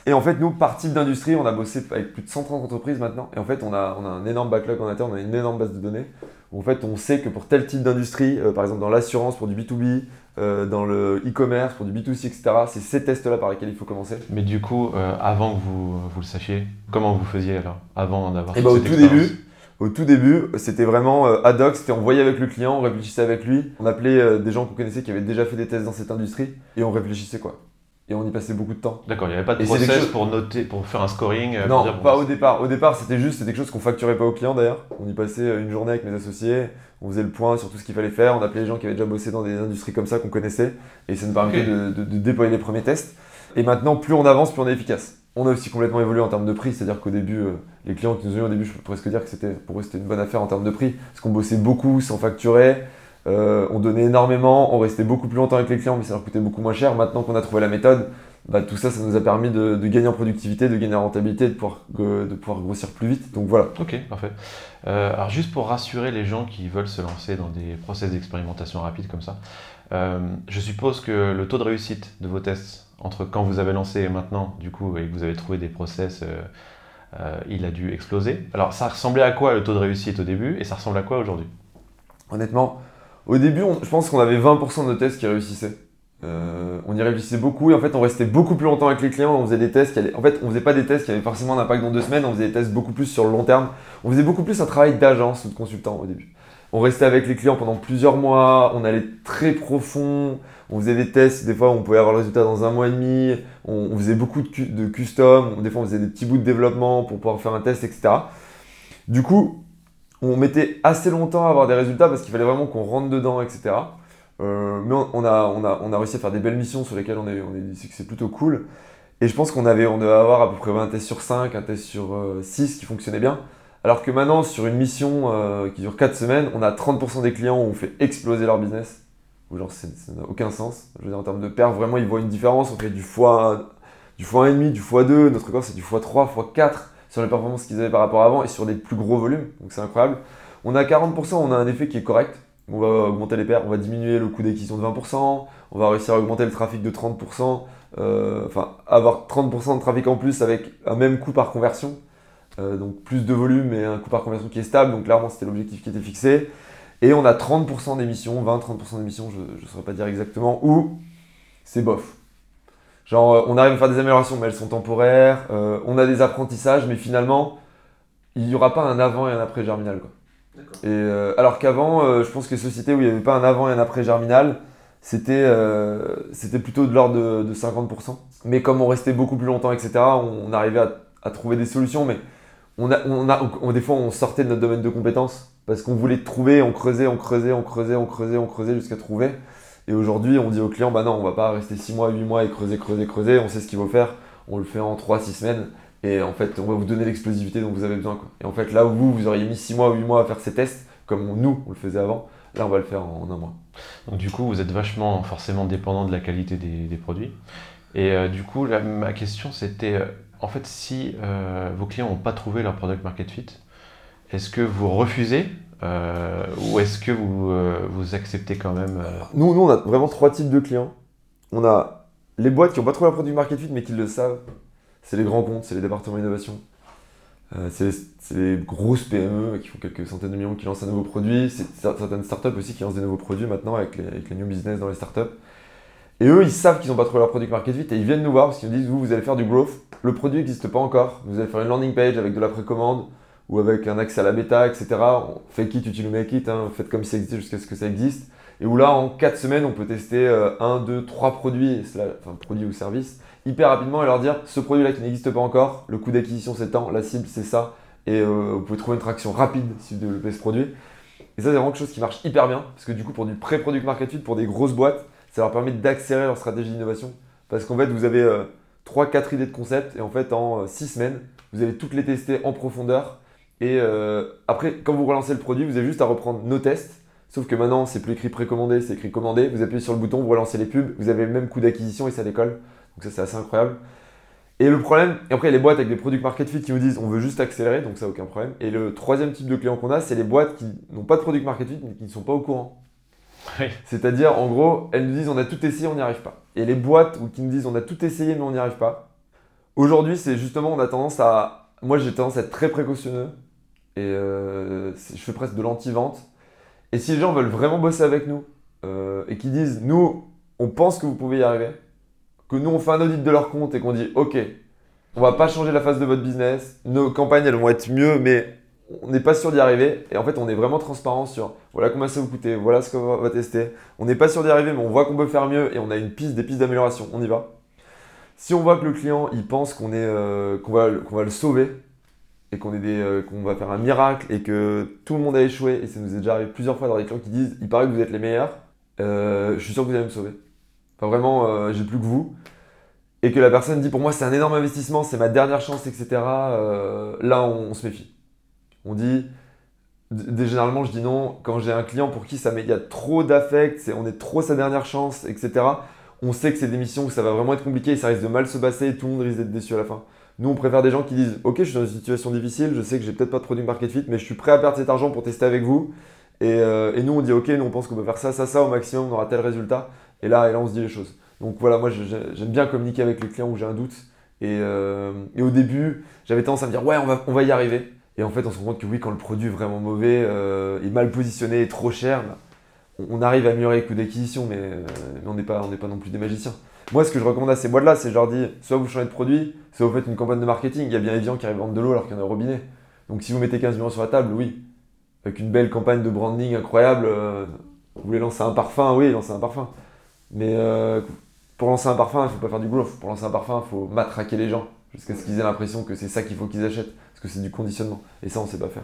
Et en fait, nous, par type d'industrie, on a bossé avec plus de 130 entreprises maintenant. Et en fait, on a, on a un énorme backlog en interne, on a une énorme base de données. Où en fait, on sait que pour tel type d'industrie, euh, par exemple dans l'assurance pour du B2B, euh, dans le e-commerce pour du B2C, etc., c'est ces tests-là par lesquels il faut commencer. Mais du coup, euh, avant que vous, vous le sachiez, comment vous faisiez alors Avant d'avoir Et bah, au tout début, au tout début, c'était vraiment euh, ad hoc, c'était on voyait avec le client, on réfléchissait avec lui, on appelait euh, des gens qu'on connaissait qui avaient déjà fait des tests dans cette industrie et on réfléchissait quoi. Et on y passait beaucoup de temps. D'accord, il n'y avait pas de process pour noter, pour faire un scoring euh, Non, pas au départ. Au départ, c'était juste, c'était quelque chose qu'on facturait pas au client d'ailleurs. On y passait une journée avec mes associés, on faisait le point sur tout ce qu'il fallait faire, on appelait les gens qui avaient déjà bossé dans des industries comme ça qu'on connaissait et ça nous permettait de déployer les premiers tests. Et maintenant, plus on avance, plus on est efficace. On a aussi complètement évolué en termes de prix, c'est-à-dire qu'au début, euh, les clients qui nous ont eu au début, je peux presque dire que c'était pour eux c'était une bonne affaire en termes de prix, parce qu'on bossait beaucoup sans facturer, euh, on donnait énormément, on restait beaucoup plus longtemps avec les clients, mais ça leur coûtait beaucoup moins cher. Maintenant qu'on a trouvé la méthode, bah, tout ça, ça nous a permis de, gagner en productivité, de gagner en rentabilité, de pouvoir, grossir plus vite. Donc voilà. Ok, parfait. Euh, alors juste pour rassurer les gens qui veulent se lancer dans des process d'expérimentation rapide comme ça, je suppose que le taux de réussite de vos tests entre quand vous avez lancé et maintenant, du coup, et que vous avez trouvé des process, euh, euh, il a dû exploser. Alors, ça ressemblait à quoi le taux de réussite au début et ça ressemble à quoi aujourd'hui? Honnêtement, au début, je pense qu'on avait 20% de nos tests qui réussissaient. Euh, on y réfléchissait beaucoup et en fait on restait beaucoup plus longtemps avec les clients, on faisait des tests qui. En fait on faisait pas des tests qui avaient forcément un impact dans deux semaines, on faisait des tests beaucoup plus sur le long terme. On faisait beaucoup plus un travail d'agence ou de consultant au début. On restait avec les clients pendant plusieurs mois, on allait très profond, on faisait des tests, des fois on pouvait avoir le résultat dans un mois et demi, on, faisait beaucoup de, custom, des fois on faisait des petits bouts de développement pour pouvoir faire un test, etc. Du coup, on mettait assez longtemps à avoir des résultats parce qu'il fallait vraiment qu'on rentre dedans, etc. Euh, mais on, a, réussi à faire des belles missions sur lesquelles on est dit que c'est plutôt cool. Et je pense qu'on avait, on devait avoir à peu près un test sur 5, un test sur 6 euh, qui fonctionnait bien. Alors que maintenant, sur une mission euh, qui dure 4 semaines, on a 30% des clients où on fait exploser leur business ou genre ça n'a aucun sens. Je veux dire, en termes de perf, vraiment, ils voient une différence. On fait du fois, du fois 1,5, du fois 2. Notre record, c'est du fois 3, fois 4 sur les performances qu'ils avaient par rapport avant et sur des plus gros volumes. Donc c'est incroyable. On a 40%, on a un effet qui est correct. On va augmenter les pertes, on va diminuer le coût d'acquisition de 20%, on va réussir à augmenter le trafic de 30%, euh, enfin avoir 30% de trafic en plus avec un même coût par conversion. Euh, donc plus de volume et un coût par conversion qui est stable. Donc clairement, c'était l'objectif qui était fixé. Et on a 30% d'émissions, 20-30% d'émissions, je ne saurais pas dire exactement, où c'est bof. Genre, euh, on arrive à faire des améliorations, mais elles sont temporaires. Euh, on a des apprentissages, mais finalement, il n'y aura pas un avant et un après germinal. Quoi. Et, euh, alors qu'avant, je pense que les sociétés où il n'y avait pas un avant et un après germinal, c'était c'était plutôt de l'ordre de, 50%. Mais comme on restait beaucoup plus longtemps, etc., on, arrivait à, à, trouver des solutions. Mais on a, on a, des fois, on sortait de notre domaine de compétences parce qu'on voulait trouver, on creusait, on creusait, on creusait, on creusait, on creusait jusqu'à trouver. Et aujourd'hui, on dit aux clients, bah non, on va pas rester 6 mois, 8 mois et creuser, creuser, creuser, on sait ce qu'il faut faire, on le fait en 3-6 semaines. Et en fait, on va vous donner l'explosivité dont vous avez besoin. Et en fait, là où vous, vous auriez mis 6 mois, 8 mois à faire ces tests, comme nous, on le faisait avant, là, on va le faire en, un mois. Donc du coup, vous êtes vachement forcément dépendant de la qualité des, produits. Et euh, du coup, ma question, c'était, euh, en fait, si euh, vos clients n'ont pas trouvé leur product market fit, est-ce que vous refusez euh, ou est-ce que vous, euh, acceptez quand même euh, nous, nous, on a vraiment trois types de clients. On a les boîtes qui n'ont pas trouvé un produit market fit mais qui le savent. C'est les grands comptes, c'est les départements d'innovation. c'est les grosses PME qui font quelques centaines de millions qui lancent un nouveau produit. C'est certaines startups aussi qui lancent des nouveaux produits maintenant avec les, avec les new business dans les startups. Et eux, ils savent qu'ils n'ont pas trouvé leur produit market fit et ils viennent nous voir parce qu'ils nous disent Vous, vous allez faire du growth. Le produit n'existe pas encore. Vous allez faire une landing page avec de la précommande ou avec un accès à la bêta, etc. On fait kit, utilise make it, hein, faites comme si ça existait jusqu'à ce que ça existe. Et où là, en 4 semaines, on peut tester 1, 2, 3 produits, produits ou services, hyper rapidement et leur dire ce produit-là qui n'existe pas encore, le coût d'acquisition c'est tant, la cible c'est ça, et euh, vous pouvez trouver une traction rapide si vous développez ce produit. Et ça, c'est vraiment quelque chose qui marche hyper bien, parce que du coup, pour du pré-product market fit, pour des grosses boîtes, ça leur permet d'accélérer leur stratégie d'innovation. Parce qu'en fait, vous avez 3-4 euh, idées de concept, et en fait, en 6 euh, semaines, vous allez toutes les tester en profondeur et euh, après, quand vous relancez le produit, vous avez juste à reprendre nos tests. Sauf que maintenant, c'est plus écrit précommandé, c'est écrit commandé. Vous appuyez sur le bouton, vous relancez les pubs, vous avez le même coût d'acquisition et ça décolle. Donc ça, c'est assez incroyable. Et le problème, et après, il y a les boîtes avec des produits market fit qui nous disent on veut juste accélérer, donc ça, aucun problème. Et le troisième type de client qu'on a, c'est les boîtes qui n'ont pas de product market fit mais qui ne sont pas au courant. C'est-à-dire, en gros, elles nous disent on a tout essayé, on n'y arrive pas. Et les boîtes qui nous disent on a tout essayé, mais on n'y arrive pas. Aujourd'hui, c'est justement, on a tendance à. Moi, j'ai tendance à être très précautionneux et euh, je fais presque de l'anti-vente. Et si les gens veulent vraiment bosser avec nous euh, et qu'ils disent, nous, on pense que vous pouvez y arriver, que nous, on fait un audit de leur compte et qu'on dit, OK, on va pas changer la phase de votre business, nos campagnes, elles vont être mieux, mais on n'est pas sûr d'y arriver. Et en fait, on est vraiment transparent sur voilà combien ça vous coûter, voilà ce qu'on va tester. On n'est pas sûr d'y arriver, mais on voit qu'on peut faire mieux et on a une piste, des pistes d'amélioration. On y va. Si on voit que le client, il pense qu'on euh, va, le sauver, et qu'on euh, qu'on va faire un miracle et que tout le monde a échoué, et ça nous est déjà arrivé plusieurs fois dans des clients qui disent il paraît que vous êtes les meilleurs, euh, je suis sûr que vous allez me sauver. Enfin vraiment, j'ai plus que vous. Et que la personne dit pour moi c'est un énorme investissement, c'est ma dernière chance, etc. là on, se méfie. On dit, généralement je dis non, quand j'ai un client pour qui ça il y a trop d'affect, on est trop sa dernière chance, etc. On sait que c'est des missions où ça va vraiment être compliqué et ça risque de mal se passer et tout le monde risque d'être déçu à la fin. Nous, on préfère des gens qui disent Ok, je suis dans une situation difficile, je sais que j'ai peut-être pas de produit market fit, mais je suis prêt à perdre cet argent pour tester avec vous. Et, euh, nous, on dit Ok, nous, on pense qu'on peut faire ça, ça, ça au maximum, on aura tel résultat. Et là, et là on se dit les choses. Donc voilà, moi, j'aime bien communiquer avec les clients où j'ai un doute. Euh, et, au début, j'avais tendance à me dire Ouais, on va y arriver. Et en fait, on se rend compte que oui, quand le produit est vraiment mauvais, euh, est mal positionné, est trop cher, bah, on, arrive à améliorer les coûts d'acquisition, mais, mais on n'est pas, non plus des magiciens. Moi, ce que je recommande à ces boîtes-là, c'est je leur dis soit vous changez de produit, soit vous faites une campagne de marketing. Il y a bien évidemment qui arrivent à vendre de l'eau alors qu'il y en a au robinet. Donc si vous mettez 15 millions sur la table, oui. Avec une belle campagne de branding incroyable, euh, vous voulez lancer un parfum, oui, lancer un parfum. Mais euh, pour lancer un parfum, il ne faut pas faire du growth. Pour lancer un parfum, il faut matraquer les gens jusqu'à ce qu'ils aient l'impression que c'est ça qu'il faut qu'ils achètent. Parce que c'est du conditionnement. Et ça, on ne sait pas faire.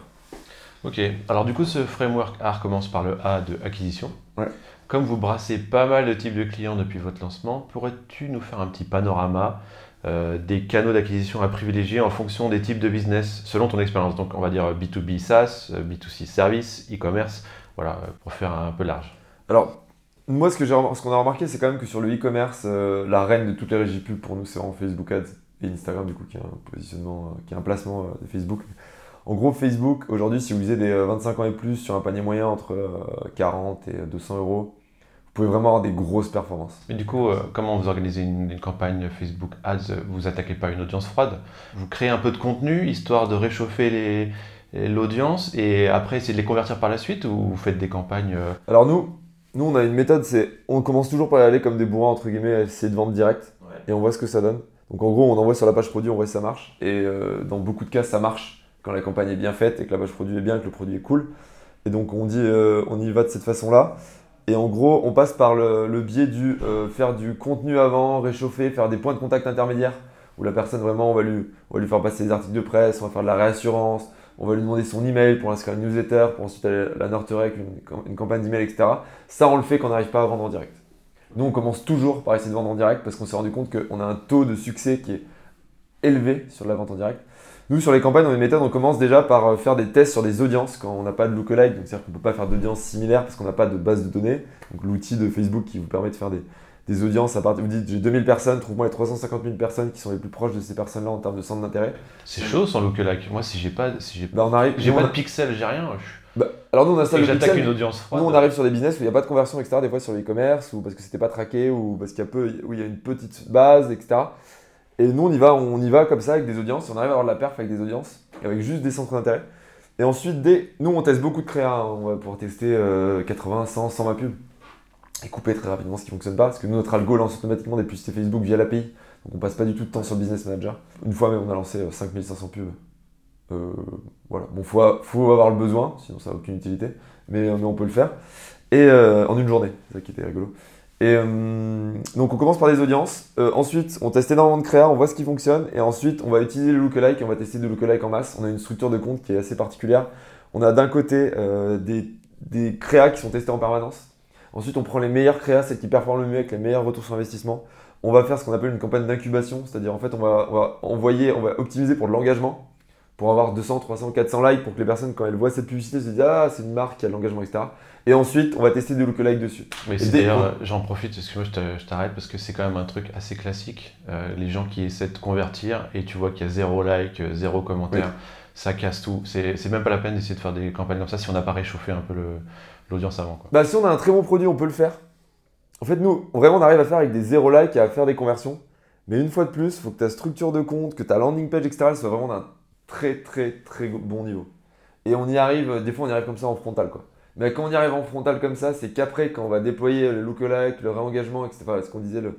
Ok. Alors du coup, ce framework A commence par le A de acquisition. Ouais. Comme vous brassez pas mal de types de clients depuis votre lancement, pourrais-tu nous faire un petit panorama euh, des canaux d'acquisition à privilégier en fonction des types de business selon ton expérience? Donc on va dire B2B SaaS, B2C service, e-commerce, voilà, pour faire un peu large. Alors, moi, ce qu'on a remarqué, c'est quand même que sur le e-commerce, euh, la reine de toutes les régies pub pour nous, c'est vraiment Facebook Ads et Instagram, du coup, qui a un positionnement, euh, qui a un placement euh, de Facebook. En gros, Facebook, aujourd'hui, si vous visez des euh, 25 ans et plus sur un panier moyen entre euh, 40 et 200 euros, vous pouvez vraiment avoir des grosses performances. Et du coup, euh, comment vous organisez une, une campagne Facebook Ads? Vous attaquez pas une audience froide Vous créez un peu de contenu histoire de réchauffer les- l'audience et après essayer de les convertir par la suite ou vous faites des campagnes euh, Alors nous, nous, on a une méthode, c'est on commence toujours par y aller comme des bourrins, entre guillemets, essayer de vendre direct. et on voit ce que ça donne. Donc en gros, on envoie sur la page produit, on voit si ça marche. Et euh, dans beaucoup de cas, ça marche quand la campagne est bien faite et que la page produit est bien, que le produit est cool. Et donc on dit, euh, on y va de cette façon-là. Et en gros, on passe par le, biais du euh, faire du contenu avant, réchauffer, faire des points de contact intermédiaires où la personne vraiment, on va lui, faire passer des articles de presse, on va faire de la réassurance, on va lui demander son email pour inscrire une newsletter, pour ensuite aller la nurturer avec une, une campagne d'email, etc. Ça, on le fait quand n'arrive pas à vendre en direct. Nous, on commence toujours par essayer de vendre en direct parce qu'on s'est rendu compte qu'on a un taux de succès qui est élevé sur la vente en direct. Nous, sur les campagnes, on a une méthode, on commence déjà par euh, faire des tests sur des audiences quand on n'a pas de lookalike, donc c'est-à-dire qu'on ne peut pas faire d'audience similaire parce qu'on n'a pas de base de données. Donc l'outil de Facebook qui vous permet de faire des, des audiences à partir. Vous dites j'ai 2000 personnes, trouve-moi les 350 000 personnes qui sont les plus proches de ces personnes-là en termes de centre d'intérêt. C'est chaud sans lookalike. Moi, si j'ai pas, si j'ai, Bah, pas de pixels, j'ai rien. Je, bah, alors nous, on installe le j'attaque pixel, une audience froide. Nous, on arrive sur des business où il n'y a pas de conversion, etc. Des fois sur l'e-commerce, ou parce que c'était pas traqué, ou parce qu'il y a peu, où il y a une petite base, etc. Et nous, on y va, on y va comme ça avec des audiences. On arrive à avoir de la perf avec des audiences, avec juste des centres d'intérêt. Et ensuite, dès, nous, on teste beaucoup de créa. hein. On va pouvoir tester euh, 80, 100, 120 pubs et couper très rapidement ce qui fonctionne pas. Parce que nous, notre algo lance automatiquement des publicités Facebook via l'API. Donc, on passe pas du tout de temps sur le business manager. Une fois même, on a lancé euh, 5500 pubs. Euh, voilà. Bon, faut, faut avoir le besoin, sinon ça n'a aucune utilité. Mais, euh, mais on peut le faire. Et euh, en une journée, c'est ça qui était rigolo. Et donc on commence par des audiences. Ensuite, on teste énormément de créa, on voit ce qui fonctionne. Et ensuite, on va utiliser le lookalike et on va tester des lookalike en masse. On a une structure de compte qui est assez particulière. On a d'un côté des, des créas qui sont testés en permanence. Ensuite, on prend les meilleures créas, celles qui performent le mieux avec les meilleurs retours sur investissement. On va faire ce qu'on appelle une campagne d'incubation, c'est-à-dire en fait, on va, on va envoyer, on va optimiser pour de l'engagement, pour avoir 200, 300, 400 likes, pour que les personnes, quand elles voient cette publicité, se disent Ah, c'est une marque qui a de l'engagement, etc. Et ensuite, on va tester des lookalike dessus. Mais c'est d'ailleurs, j'en profite, excuse-moi, je te- je t'arrête parce que c'est quand même un truc assez classique. Euh, les gens qui essaient de convertir et tu vois qu'il y a zéro like, euh, zéro commentaire, Oui. ça casse tout. C'est même pas la peine d'essayer de faire des campagnes comme ça si on n'a pas réchauffé un peu l'audience avant. Quoi. Bah, si on a un très bon produit, on peut le faire. En fait, nous, vraiment, on arrive à faire avec des zéro likes et à faire des conversions. Mais une fois de plus, il faut que ta structure de compte, que ta landing page, etc., soit vraiment d'un très, très, très bon niveau. Et on y arrive, des fois, on y arrive comme ça en frontal, quoi. Mais quand on y arrive en frontal comme ça, c'est qu'après, quand on va déployer le lookalike, le réengagement, etc., enfin, ce qu'on disait, le,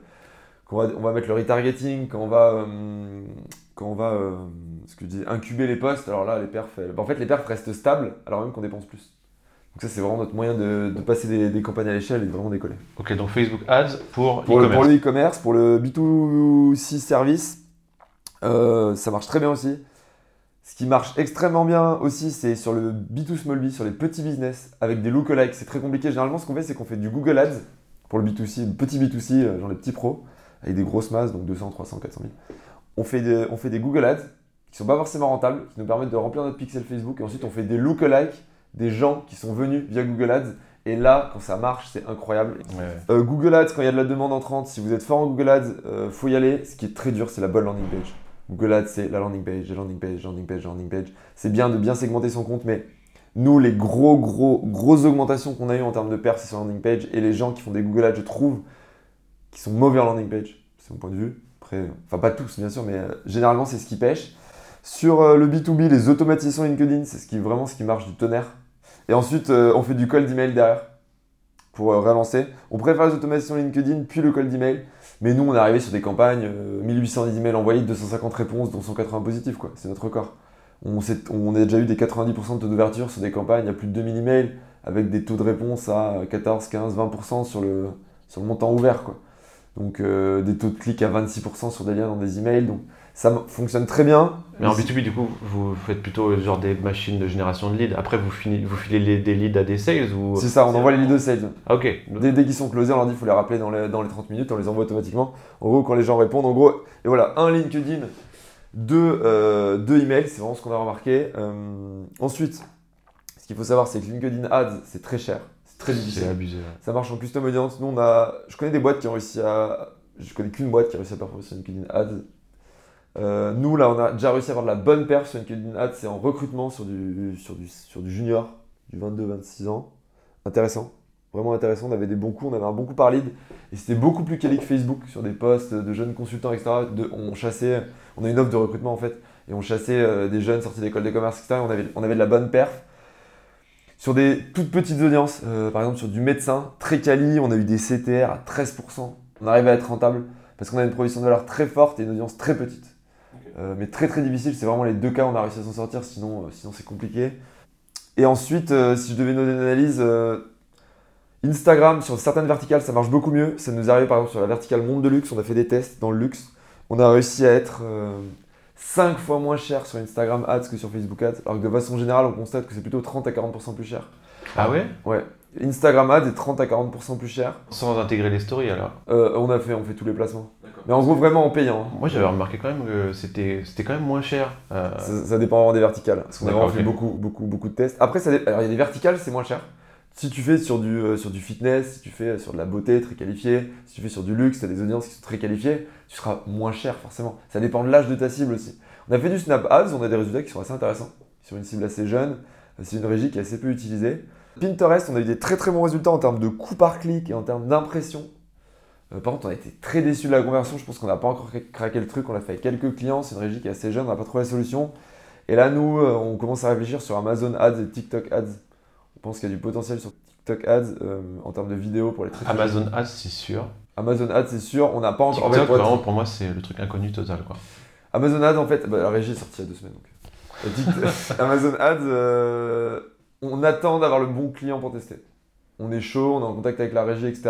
qu'on va, on va mettre le retargeting, quand on va, euh, quand on va euh, ce que je dis, incuber les postes, alors là, les perfs, elles- en fait, les perfs restent stables, alors même qu'on dépense plus. Donc ça, c'est vraiment notre moyen de, de passer des, des campagnes à l'échelle et de vraiment décoller. Ok, donc Facebook Ads pour, Pour le, pour e-commerce. le e-commerce, pour le B2C service, euh, ça marche très bien aussi. Ce qui marche extrêmement bien aussi, c'est sur le B2 Small B, sur les petits business, avec des lookalikes. C'est très compliqué. Généralement, ce qu'on fait, c'est qu'on fait du Google Ads pour le B2C, le petit B2C, euh, genre les petits pros, avec des grosses masses, donc 200, 300, 400 000. On fait des, on fait des Google Ads qui sont pas forcément rentables, qui nous permettent de remplir notre pixel Facebook. Et ensuite, on fait des lookalikes des gens qui sont venus via Google Ads. Et là, quand ça marche, c'est incroyable. Ouais. Euh, Google Ads, quand il y a de la demande entrante, si vous êtes fort en Google Ads, euh, faut y aller. Ce qui est très dur, c'est la bonne landing page. Google Ads, c'est la landing page, la landing page, la landing page, la landing page. C'est bien de bien segmenter son compte, mais nous, les gros, gros, grosses augmentations qu'on a eu en termes de perf, c'est sur la landing page. Et les gens qui font des Google Ads, je trouve, qui sont mauvais en landing page. C'est mon point de vue. Enfin, pas tous, bien sûr, mais euh, généralement, c'est ce qui pêche. Sur euh, le B2B, les automatisations LinkedIn, c'est vraiment ce qui marche du tonnerre. Et ensuite, euh, on fait du cold email derrière pour relancer. On préfère les automations LinkedIn, puis le cold email. Mais nous, on est arrivé sur des campagnes, euh, 1810 emails envoyés, 250 réponses, dont 180 positifs. quoi. C'est notre record. On, a déjà eu des 90% de taux d'ouverture sur des campagnes à plus de 2000 emails, avec des taux de réponse à 14, 15, 20% sur le, sur le montant ouvert. Quoi. Donc euh, des taux de clic à 26% sur des liens dans des emails. Donc ça fonctionne très bien. Mais en B2B, du coup, vous faites plutôt euh, genre des machines de génération de leads. Après, vous, fini- vous filez les- des leads à des sales ou... C'est ça, on envoie les leads de sales. Ah, ok. Dès, dès qu'ils sont closés, on leur dit qu'il faut les rappeler dans les, dans les 30 minutes, on les envoie automatiquement. En gros, quand les gens répondent, en gros, et voilà, un LinkedIn, deux, euh, deux emails, c'est vraiment ce qu'on a remarqué. Euh, ensuite, ce qu'il faut savoir, c'est que LinkedIn Ads, c'est très cher. C'est très difficile. C'est abusé. ouais. Ça marche en custom audience. Nous, on a. Je connais des boîtes qui ont réussi à. Je connais qu'une boîte qui a réussi à performer sur LinkedIn Ads. Euh, nous, là, on a déjà réussi à avoir de la bonne perf sur LinkedIn Ads. C'est en recrutement sur du, sur du, sur du junior, du 22-26 ans. Intéressant. Vraiment intéressant. On avait des bons coups. On avait un bon coup par lead. Et c'était beaucoup plus quali que Facebook sur des posts de jeunes consultants, etc. On chassait. On a une offre de recrutement, en fait. Et on chassait euh, des jeunes sortis d'école de commerce, etc. On avait, on avait de la bonne perf. Sur des toutes petites audiences, euh, par exemple sur du médecin, très quali, on a eu des CTR à 13%. On arrive à être rentable parce qu'on a une provision de valeur très forte et une audience très petite. Euh, mais très très difficile, c'est vraiment les deux cas où on a réussi à s'en sortir, sinon, euh, sinon c'est compliqué. Et ensuite, euh, si je devais donner une analyse, Instagram sur certaines verticales ça marche beaucoup mieux. Ça nous est arrivé par exemple sur la verticale monde de luxe, on a fait des tests dans le luxe. On a réussi à être 5 fois moins cher sur Instagram Ads que sur Facebook Ads, alors que de façon générale on constate que c'est plutôt 30 à 40% plus cher. Ah ouais? Ouais. Instagram Ads est 30 à 40% plus cher. Sans intégrer les stories alors. Euh, on a fait, on fait tous les placements. Mais en gros, vraiment en payant. hein. Moi j'avais remarqué quand même que c'était c'était quand même moins cher. Euh, Ça, ça dépend vraiment des verticales. Parce qu'on a vraiment fait beaucoup, beaucoup, beaucoup de tests. Après, ça dé- alors il y a des verticales, c'est moins cher. Si tu fais sur du, euh, sur du fitness, si tu fais sur de la beauté très qualifiée, si tu fais sur du luxe, tu as des audiences qui sont très qualifiées, tu seras moins cher forcément. Ça dépend de l'âge de ta cible aussi. On a fait du Snap Ads, on a des résultats qui sont assez intéressants. Sur une cible assez jeune, c'est une régie qui est assez peu utilisée. Pinterest, on a eu des très très bons résultats en termes de coût par clic et en termes d'impression. Euh, par contre, on a été très déçus de la conversion. Je pense qu'on n'a pas encore cra- craqué le truc. On l'a fait avec quelques clients. C'est une régie qui est assez jeune. On n'a pas trouvé la solution. Et là, nous, euh, on commence à réfléchir sur Amazon Ads et TikTok Ads. On pense qu'il y a du potentiel sur TikTok Ads euh, en termes de vidéos pour les très. Amazon Ads c'est sûr. Amazon Ads, c'est sûr. On n'a pas encore. en fait, TikTok vraiment pour moi c'est le truc inconnu total quoi. Amazon Ads, en fait, bah, la régie est sortie il y a deux semaines. Donc. TikTok- Amazon Ads, on attend d'avoir le bon client pour tester. On est chaud, on est en contact avec la régie, etc.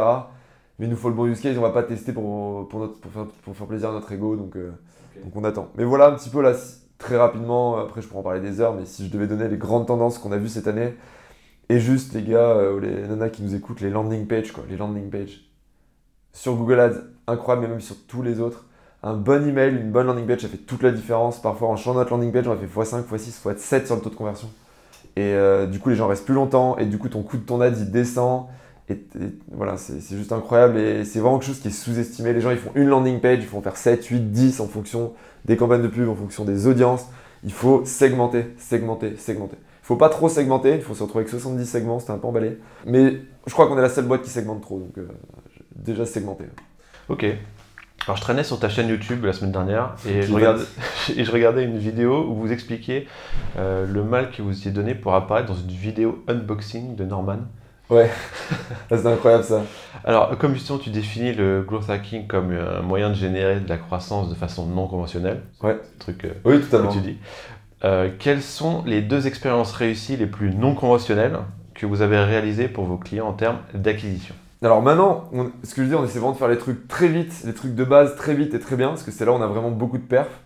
Mais il nous faut le bon use case, on va pas tester pour, pour, notre, pour, faire, pour faire plaisir à notre ego, donc, euh, donc on attend. Mais voilà un petit peu là, très rapidement, après je pourrais en parler des heures, mais si je devais donner les grandes tendances qu'on a vues cette année, et juste les gars, euh, ou les nanas qui nous écoutent, les landing pages, quoi, les landing pages. Sur Google Ads, incroyable, mais même sur tous les autres un bon email, une bonne landing page, ça fait toute la différence. Parfois, en changeant notre landing page, on a fait x5, x6, x7 sur le taux de conversion. Et euh, du coup, les gens restent plus longtemps, et du coup, ton coût de ton ad, il descend. Et, voilà, c'est c'est juste incroyable, et c'est vraiment quelque chose qui est sous-estimé. Les gens, ils font une landing page, ils font faire 7, 8, 10 en fonction des campagnes de pub, en fonction des audiences. Il faut segmenter, segmenter, segmenter. Il faut pas trop segmenter, il faut se retrouver avec 70 segments, c'était un peu emballé. Mais je crois qu'on est la seule boîte qui segmente trop, donc euh, déjà segmenter. Ok. Alors je traînais sur ta chaîne YouTube la semaine dernière et je regardais, et je regardais une vidéo où vous expliquiez euh, le mal que vous étiez donné pour apparaître dans une vidéo unboxing de Norman. Ah, c'est incroyable ça. Alors, comme justement tu définis le growth hacking comme un moyen de générer de la croissance de façon non conventionnelle, Ouais. truc euh, Oui, que tu dis, euh, quelles sont les deux expériences réussies les plus non conventionnelles que vous avez réalisées pour vos clients en termes d'acquisition? Alors maintenant, on- ce que je dis, on essaie vraiment de faire les trucs très vite, les trucs de base très vite et très bien, parce que c'est là où on a vraiment beaucoup de perfs.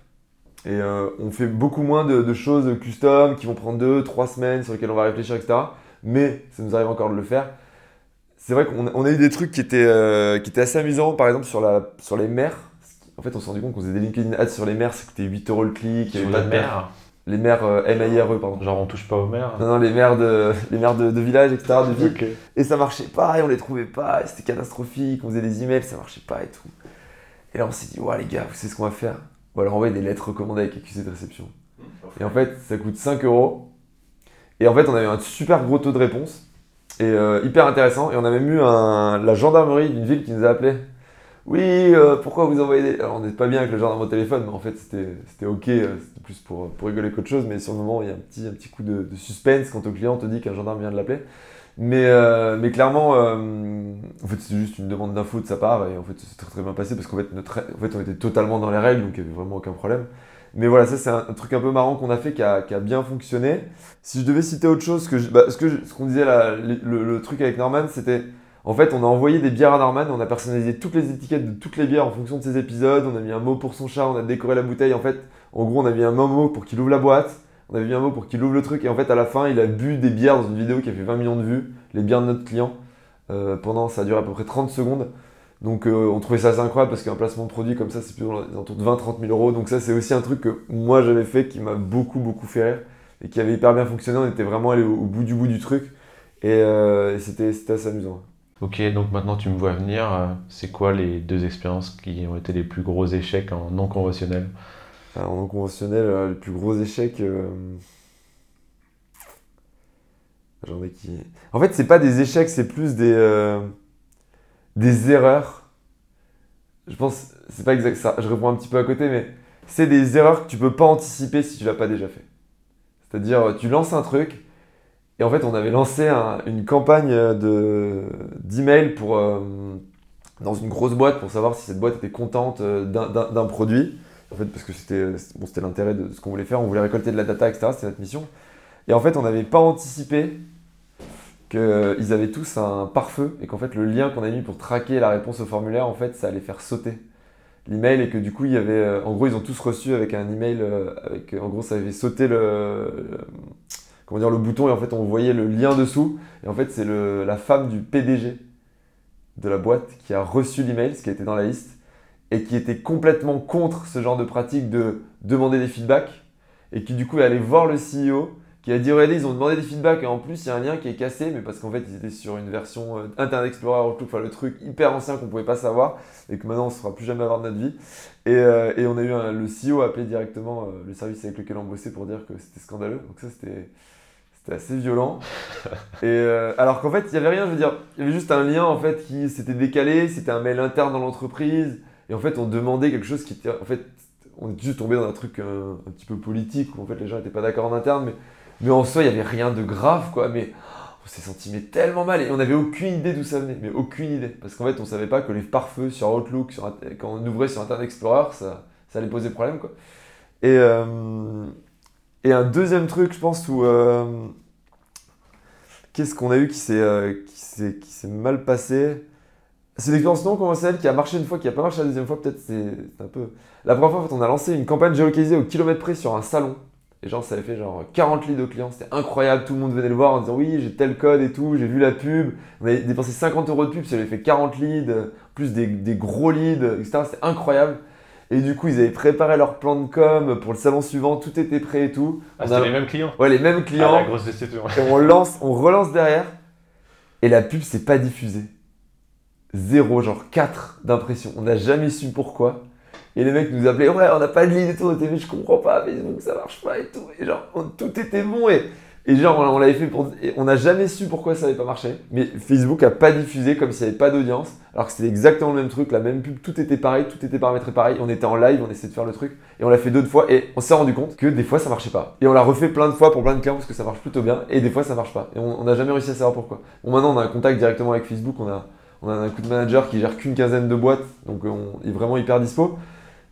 Et euh, on fait beaucoup moins de, de choses custom qui vont prendre 2-3 semaines sur lesquelles on va réfléchir, etc. Mais ça nous arrive encore de le faire. C'est vrai qu'on a- eu des trucs qui étaient, euh, qui étaient assez amusants, par exemple sur, la, sur les mers. En fait, on s'est rendu compte qu'on faisait des LinkedIn ads sur les mers, ça coûtait 8 euros le clic. Sur la pas de mer. Les mers euh, M-A-I-R-E, pardon. genre on touche pas aux mers. Non, non, les mers de, les mers de, de village, etc. De ville. Et ça marchait pas, et on les trouvait pas, et c'était catastrophique, on faisait des emails, ça marchait pas et tout. Et là on s'est dit, ouais les gars, vous savez ce qu'on va faire? On va leur envoyer des lettres recommandées avec accusé de réception. Et en fait, ça coûte 5 euros. Et en fait, on a eu un super gros taux de réponse, et euh, hyper intéressant. Et on a même eu un, la gendarmerie d'une ville qui nous a appelé. Oui, euh, pourquoi vous envoyez des... Alors on n'est pas bien avec le gendarme au téléphone, mais en fait c'était ok, euh, c'était plus pour, pour rigoler qu'autre chose, mais sur le moment il y a un petit, un petit coup de, suspense quand au client te dit qu'un gendarme vient de l'appeler. Mais, euh, mais clairement, euh, en fait, c'est juste une demande d'info de sa part et en fait, c'est très très bien passé parce qu'en fait, en fait, on était totalement dans les règles donc il n'y avait vraiment aucun problème. Mais voilà, ça c'est un, truc un peu marrant qu'on a fait qui a, qui a bien fonctionné. Si je devais citer autre chose, que bah, ce qu'on disait là, le truc avec Norman, c'était en fait, on a envoyé des bières à Norman, on a personnalisé toutes les étiquettes de toutes les bières en fonction de ses épisodes, on a mis un mot pour son chat, on a décoré la bouteille. En fait, en gros, on a mis un mot pour qu'il ouvre la boîte, on avait mis un mot pour qu'il ouvre le truc, et en fait, à la fin, il a bu des bières dans une vidéo qui a fait 20 millions de vues, les bières de notre client. Euh, pendant, ça a duré à peu près 30 secondes. Donc, euh, on trouvait ça assez incroyable parce qu'un placement de produit comme ça, c'est plus alentours de 20-30 000 euros. Donc, ça, c'est aussi un truc que moi j'avais fait qui m'a beaucoup, beaucoup fait rire et qui avait hyper bien fonctionné. On était vraiment allé au, bout du bout du truc. Et, euh, c'était assez amusant. Ok, donc maintenant tu me vois venir. euh, C'est quoi les deux expériences qui ont été les plus gros échecs en non conventionnel? En non conventionnel, euh, le plus gros échec. euh, J'en ai qui. En fait, c'est pas des échecs, c'est plus des, des erreurs. Je pense, c'est pas exact ça. Je réponds un petit peu à côté, mais c'est des erreurs que tu peux pas anticiper si tu l'as pas déjà fait. C'est-à-dire, tu lances un truc, et en fait, on avait lancé un- une campagne de euh, dans une grosse boîte pour savoir si cette boîte était contente euh, d'un- produit. En fait, parce que c'était l'intérêt de ce qu'on voulait faire, on voulait récolter de la data, etc. C'était notre mission. Et en fait, on n'avait pas anticipé qu'ils avaient tous un pare-feu et qu'en fait, le lien qu'on a mis pour traquer la réponse au formulaire, en fait, ça allait faire sauter l'email et que du coup, il y euh, en gros, ils ont tous reçu avec un email, avec, en gros, ça avait sauté le- comment dire, le bouton et en fait, on voyait le lien dessous. Et en fait, c'est la femme du PDG de la boîte qui a reçu l'email, ce qui était dans la liste, et qui était complètement contre ce genre de pratique de demander des feedbacks, et qui du coup est allé voir le CEO, qui a dit regardez, ils ont demandé des feedbacks, et en plus il y a un lien qui est cassé, mais parce qu'en fait ils étaient sur une version euh, Internet Explorer, Outlook, enfin le truc hyper ancien qu'on pouvait pas savoir, et que maintenant on ne saura plus jamais avoir de notre vie. Et, euh, on a eu le CEO a appelé directement euh, le service avec lequel on bossait pour dire que c'était scandaleux, donc ça c'était. C'était assez violent. Et euh, alors qu'en fait, il n'y avait rien, je veux dire, il y avait juste un lien en fait qui s'était décalé, c'était un mail interne dans l'entreprise, et en fait, on demandait quelque chose qui était. En fait, on est juste tombé dans un truc euh, un petit peu politique où en fait les gens n'étaient pas d'accord en interne, mais, mais en soi, il n'y avait rien de grave, quoi. Mais on s'est senti mais tellement mal et on n'avait aucune idée d'où ça venait, mais aucune idée. Parce qu'en fait, on savait pas que les pare-feux sur Outlook, sur, quand on ouvrait sur Internet Explorer, ça, ça allait poser problème, quoi. Et, euh, et un deuxième truc, je pense, où. euh, Qu'est-ce qu'on a eu qui s'est euh, qui s'est- mal passé? C'est une expérience non conventionnelle qui a marché une fois, qui a pas marché la deuxième fois, peut-être c'est un peu. La première fois, en fait, on a lancé une campagne géolocalisée au kilomètre près sur un salon. Et genre, ça avait fait genre 40 leads de clients, c'était incroyable, tout le monde venait le voir en disant oui, j'ai tel code et tout, j'ai vu la pub. On avait dépensé 50 euros de pub, ça avait fait 40 leads, plus des gros leads, etc. C'était incroyable. Et du coup, ils avaient préparé leur plan de com pour le salon suivant, tout était prêt et tout. Ah, On c'était a- les mêmes clients Ouais, les mêmes Ah, clients. la grosse déception. Et on lance, on relance derrière. Et la pub s'est pas diffusée. Zéro, genre 4 d'impression. On n'a jamais su pourquoi. Et les mecs nous appelaient, ouais, on n'a pas de lead et tout. On était, mais je comprends pas, Facebook ça marche pas et tout. Et genre, on- tout était bon. Et, et genre, on, l'avait fait pour. on n'a jamais su pourquoi ça n'avait pas marché. Mais Facebook a pas diffusé comme s'il n'y avait pas d'audience. Alors que c'était exactement le même truc, la même pub. Tout était pareil, tout était paramétré pareil. On était en live, on essayait de faire le truc. Et on l'a fait d'autres fois. Et on s'est rendu compte que des fois ça marchait pas. Et on l'a refait plein de fois pour plein de clients parce que ça marche plutôt bien. Et des fois ça marche pas. Et on n'a jamais réussi à savoir pourquoi. Bon, maintenant on a un contact directement avec Facebook. On a, on a un coup de manager qui gère qu'une quinzaine de boîtes. Donc on est vraiment hyper dispo.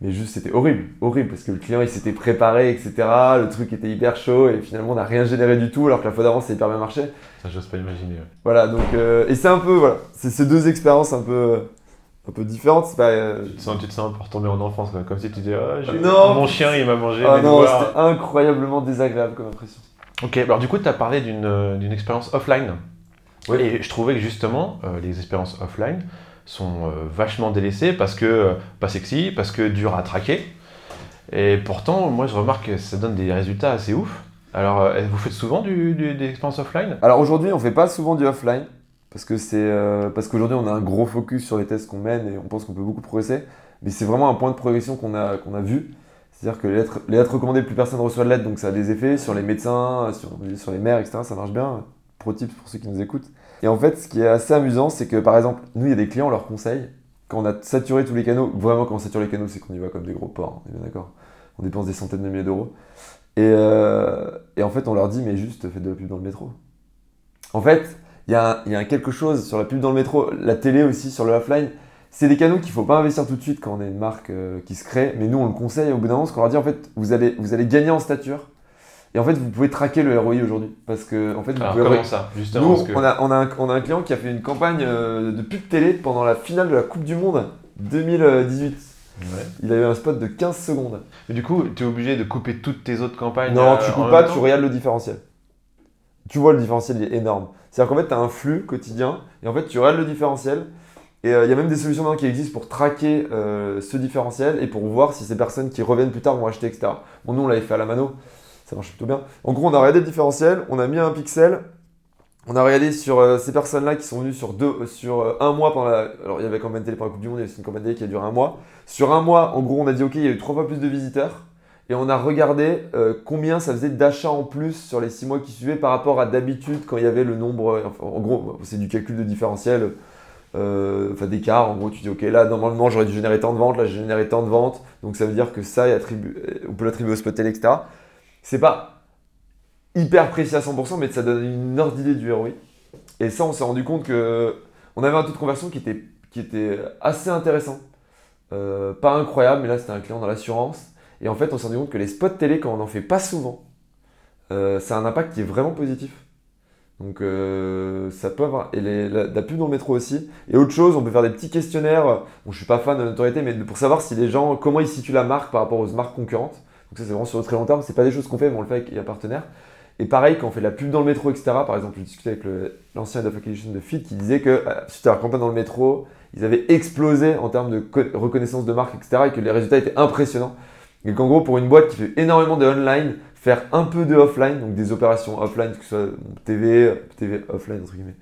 Mais juste c'était horrible, horrible parce que le client il s'était préparé, etc. Le truc était hyper chaud et finalement on n'a rien généré du tout alors que la fois d'avant a hyper bien marché. Ça, j'ose pas imaginer. ouais. Voilà donc euh, et c'est un peu voilà, c'est ces deux expériences un peu un peu différentes. C'est pas, euh, Tu te sens, tu te sens un peu retourner en enfance, quoi. comme si tu disais ah, Non. mon chien il m'a mangé. ah non, c'était incroyablement désagréable comme impression. Ok, alors du coup, tu as parlé d'une euh, d'une expérience offline. Oui. Et je trouvais que justement, euh, les expériences offline sont euh, vachement délaissées parce que euh, pas sexy, parce que dur à traquer. Et pourtant, moi, je remarque que ça donne des résultats assez ouf. Alors, euh, vous faites souvent du, des expériences offline? Alors aujourd'hui, on fait pas souvent du offline parce que c'est parce qu'aujourd'hui on a un gros focus sur les tests qu'on mène et on pense qu'on peut beaucoup progresser. Mais c'est vraiment un point de progression qu'on a qu'on a vu. C'est-à-dire que les lettres, recommandées, plus personne reçoit de lettres, donc ça a des effets sur les médecins, sur, sur les mères, etc. Ça marche bien. Pro tips pour ceux qui nous écoutent. Et en fait, ce qui est assez amusant, c'est que par exemple, nous, il y a des clients, on leur conseille, quand on a saturé tous les canaux, vraiment quand on sature les canaux, c'est qu'on y va comme des gros porcs, on est bien d'accord? On dépense des centaines de milliers d'euros. Et, euh, et en fait, on leur dit, mais juste faites de la pub dans le métro. En fait, il y, a quelque chose sur la pub dans le métro, la télé aussi, sur le offline. C'est des canaux qu'il ne faut pas investir tout de suite quand on est une marque euh, qui se crée, mais nous on le conseille au bout d'un moment, parce qu'on leur dit en fait, vous allez, vous allez gagner en stature. Et en fait, vous pouvez traquer le ROI aujourd'hui. Parce que, en fait, vous Alors, pouvez. comment ça Justement, Nous, que... on, a, on, a un, on a un client qui a fait une campagne euh, de pub télé pendant la finale de la Coupe du Monde 2018. Ouais. Il a eu un spot de 15 secondes. Mais du coup, tu es obligé de couper toutes tes autres campagnes Non, euh, tu coupes pas, tu regardes le différentiel. Tu vois le différentiel, il est énorme. C'est-à-dire qu'en fait, tu as un flux quotidien et en fait, tu regardes le différentiel. Et euh, il y a même des solutions maintenant qui existent pour traquer euh, ce différentiel et pour voir si ces personnes qui reviennent plus tard vont acheter, etc. Bon, nous, on l'avait fait à la mano, ça marche plutôt bien. En gros, on a regardé le différentiel, on a mis un pixel On a regardé sur euh, ces personnes-là qui sont venues sur, deux, sur un mois pendant la... Alors il y avait campagne télé pour la Coupe du Monde, il y avait une campagne télé qui a duré un mois. Sur un mois, en gros, on a dit ok, il y a eu trois fois plus de visiteurs. Et on a regardé combien ça faisait d'achats en plus sur les six mois qui suivaient par rapport à d'habitude quand il y avait le nombre. en gros, c'est du calcul de différentiel euh, enfin d'écart. En gros, tu dis, ok, là, normalement, j'aurais dû générer tant de ventes, là, j'ai généré tant de ventes. Donc, ça veut dire que ça, on peut l'attribuer au spot télé, etc. C'est pas hyper précis à 100%, mais ça donne une ordre d'idée du ROI. Et ça, on s'est rendu compte que on avait un taux de conversion qui était, assez intéressant. Euh, pas incroyable, mais là, c'était un client dans l'assurance. Et en fait, on s'est rendu compte que les spots télé, quand on n'en fait pas souvent, euh, ça a un impact qui est vraiment positif. Donc euh, ça peut avoir. Et la, pub dans le métro aussi. Et autre chose, on peut faire des petits questionnaires. Bon, je suis pas fan de notoriété, mais pour savoir si les gens, comment ils situent la marque par rapport aux marques concurrentes. Donc ça, c'est vraiment sur le très long terme. C'est pas des choses qu'on fait, mais on le fait avec un partenaire. Et pareil, quand on fait la pub dans le métro, etc. Par exemple, je discutais avec l'ancien head de Fit qui disait que euh, suite à la campagne dans le métro, ils avaient explosé en termes de reconnaissance de marque, etc. Et que les résultats étaient impressionnants. Et qu'en gros, pour une boîte qui fait énormément de online, faire un peu de offline, donc des opérations offline, que ce soit TV, TV offline entre guillemets,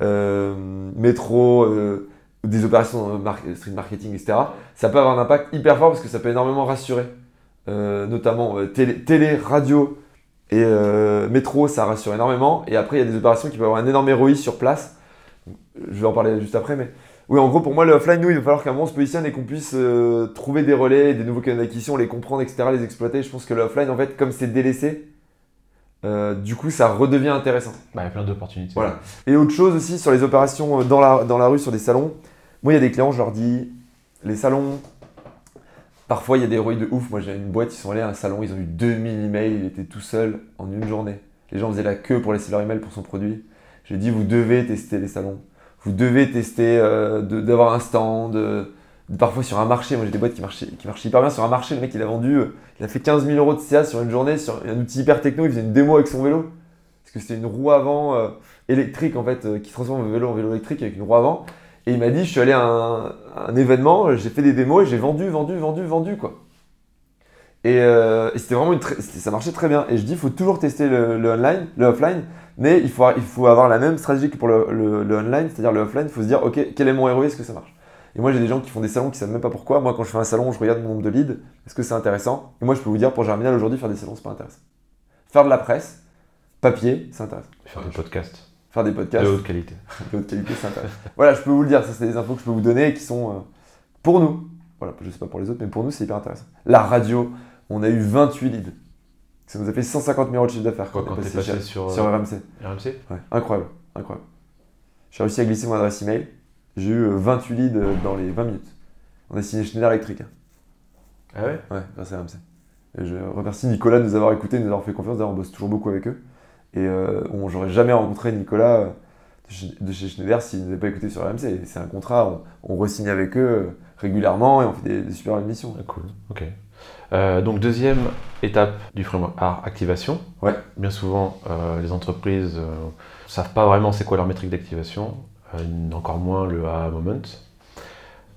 euh, métro, euh, des opérations de street marketing, etc. Ça peut avoir un impact hyper fort parce que ça peut énormément rassurer, notamment télé, radio et métro, ça rassure énormément. Et après, il y a des opérations qui peuvent avoir un énorme ROI sur place. Je vais en parler juste après, mais oui, en gros, pour moi, le offline, nous, il va falloir qu'un moment on se positionne et qu'on puisse euh, trouver des relais, des nouveaux canaux d'acquisition, les comprendre, etc., les exploiter. Je pense que le offline, en fait, comme c'est délaissé, euh, du coup, ça redevient intéressant. Bah, il y a plein d'opportunités. Voilà. Et autre chose aussi sur les opérations euh, dans la, dans la rue, sur des salons. Moi, il y a des clients, je leur dis, les salons, parfois, il y a des ROI de ouf. Moi, j'ai une boîte, ils sont allés à un salon, ils ont eu 2000 emails, il était tout seul en une journée. Les gens faisaient la queue pour laisser leur email pour son produit. J'ai dit, vous devez tester les salons vous devez tester euh, d'avoir un stand, parfois sur un marché. Moi j'ai des boîtes qui marchaient, hyper bien sur un marché. Le mec il a vendu, euh, il a fait 15 000 euros de CA sur une journée sur un outil hyper techno. Il faisait une démo avec son vélo. Parce que c'était une roue avant euh, électrique en fait qui transforme le vélo en vélo électrique avec une roue avant. Et il m'a dit je suis allé à un, un événement, j'ai fait des démos et j'ai vendu, vendu, vendu, vendu quoi. Et, c'était vraiment ça marchait très bien. Et je dis il faut toujours tester le, le online, le offline mais il faut, il faut avoir la même stratégie que pour le, le, online, c'est-à-dire le offline. Il faut se dire, OK, quel est mon ROI Est-ce que ça marche? Et moi, j'ai des gens qui font des salons qui ne savent même pas pourquoi. Moi, quand je fais un salon, je regarde mon nombre de leads. Est-ce que c'est intéressant? Et moi, je peux vous dire, pour Germinal, aujourd'hui, faire des salons, c'est pas intéressant. Faire de la presse, papier, c'est intéressant. Faire des podcasts. Faire des podcasts. De haute qualité. de haute qualité, c'est intéressant. voilà, je peux vous le dire. Ça, c'est des infos que je peux vous donner et qui sont euh, pour nous. Voilà, je sais pas pour les autres, mais pour nous, c'est hyper intéressant. La radio, on a eu 28 leads. Ça nous a fait 150 000 euros de chiffre d'affaires quand, on est passé, sur, sur RMC. Euh, RMC Ouais, incroyable, incroyable. J'ai réussi à glisser mon adresse email. J'ai eu 28 euh, leads dans les 20 minutes. On a signé Schneider Electric. Hein. Ah ouais? Ouais, grâce à RMC. Et je remercie Nicolas de nous avoir écoutés, de nous avoir fait confiance. D'ailleurs, on bosse toujours beaucoup avec eux. Et euh, j'aurais jamais rencontré Nicolas de chez Schneider s'il ne nous avait pas écouté sur RMC. C'est un contrat, on, on re-signe avec eux régulièrement et on fait des, des super émissions. Ah, cool, ok. Euh, donc deuxième étape du framework art activation. Ouais. Bien souvent, euh, les entreprises ne euh, savent pas vraiment c'est quoi leur métrique d'activation, encore moins le A moment.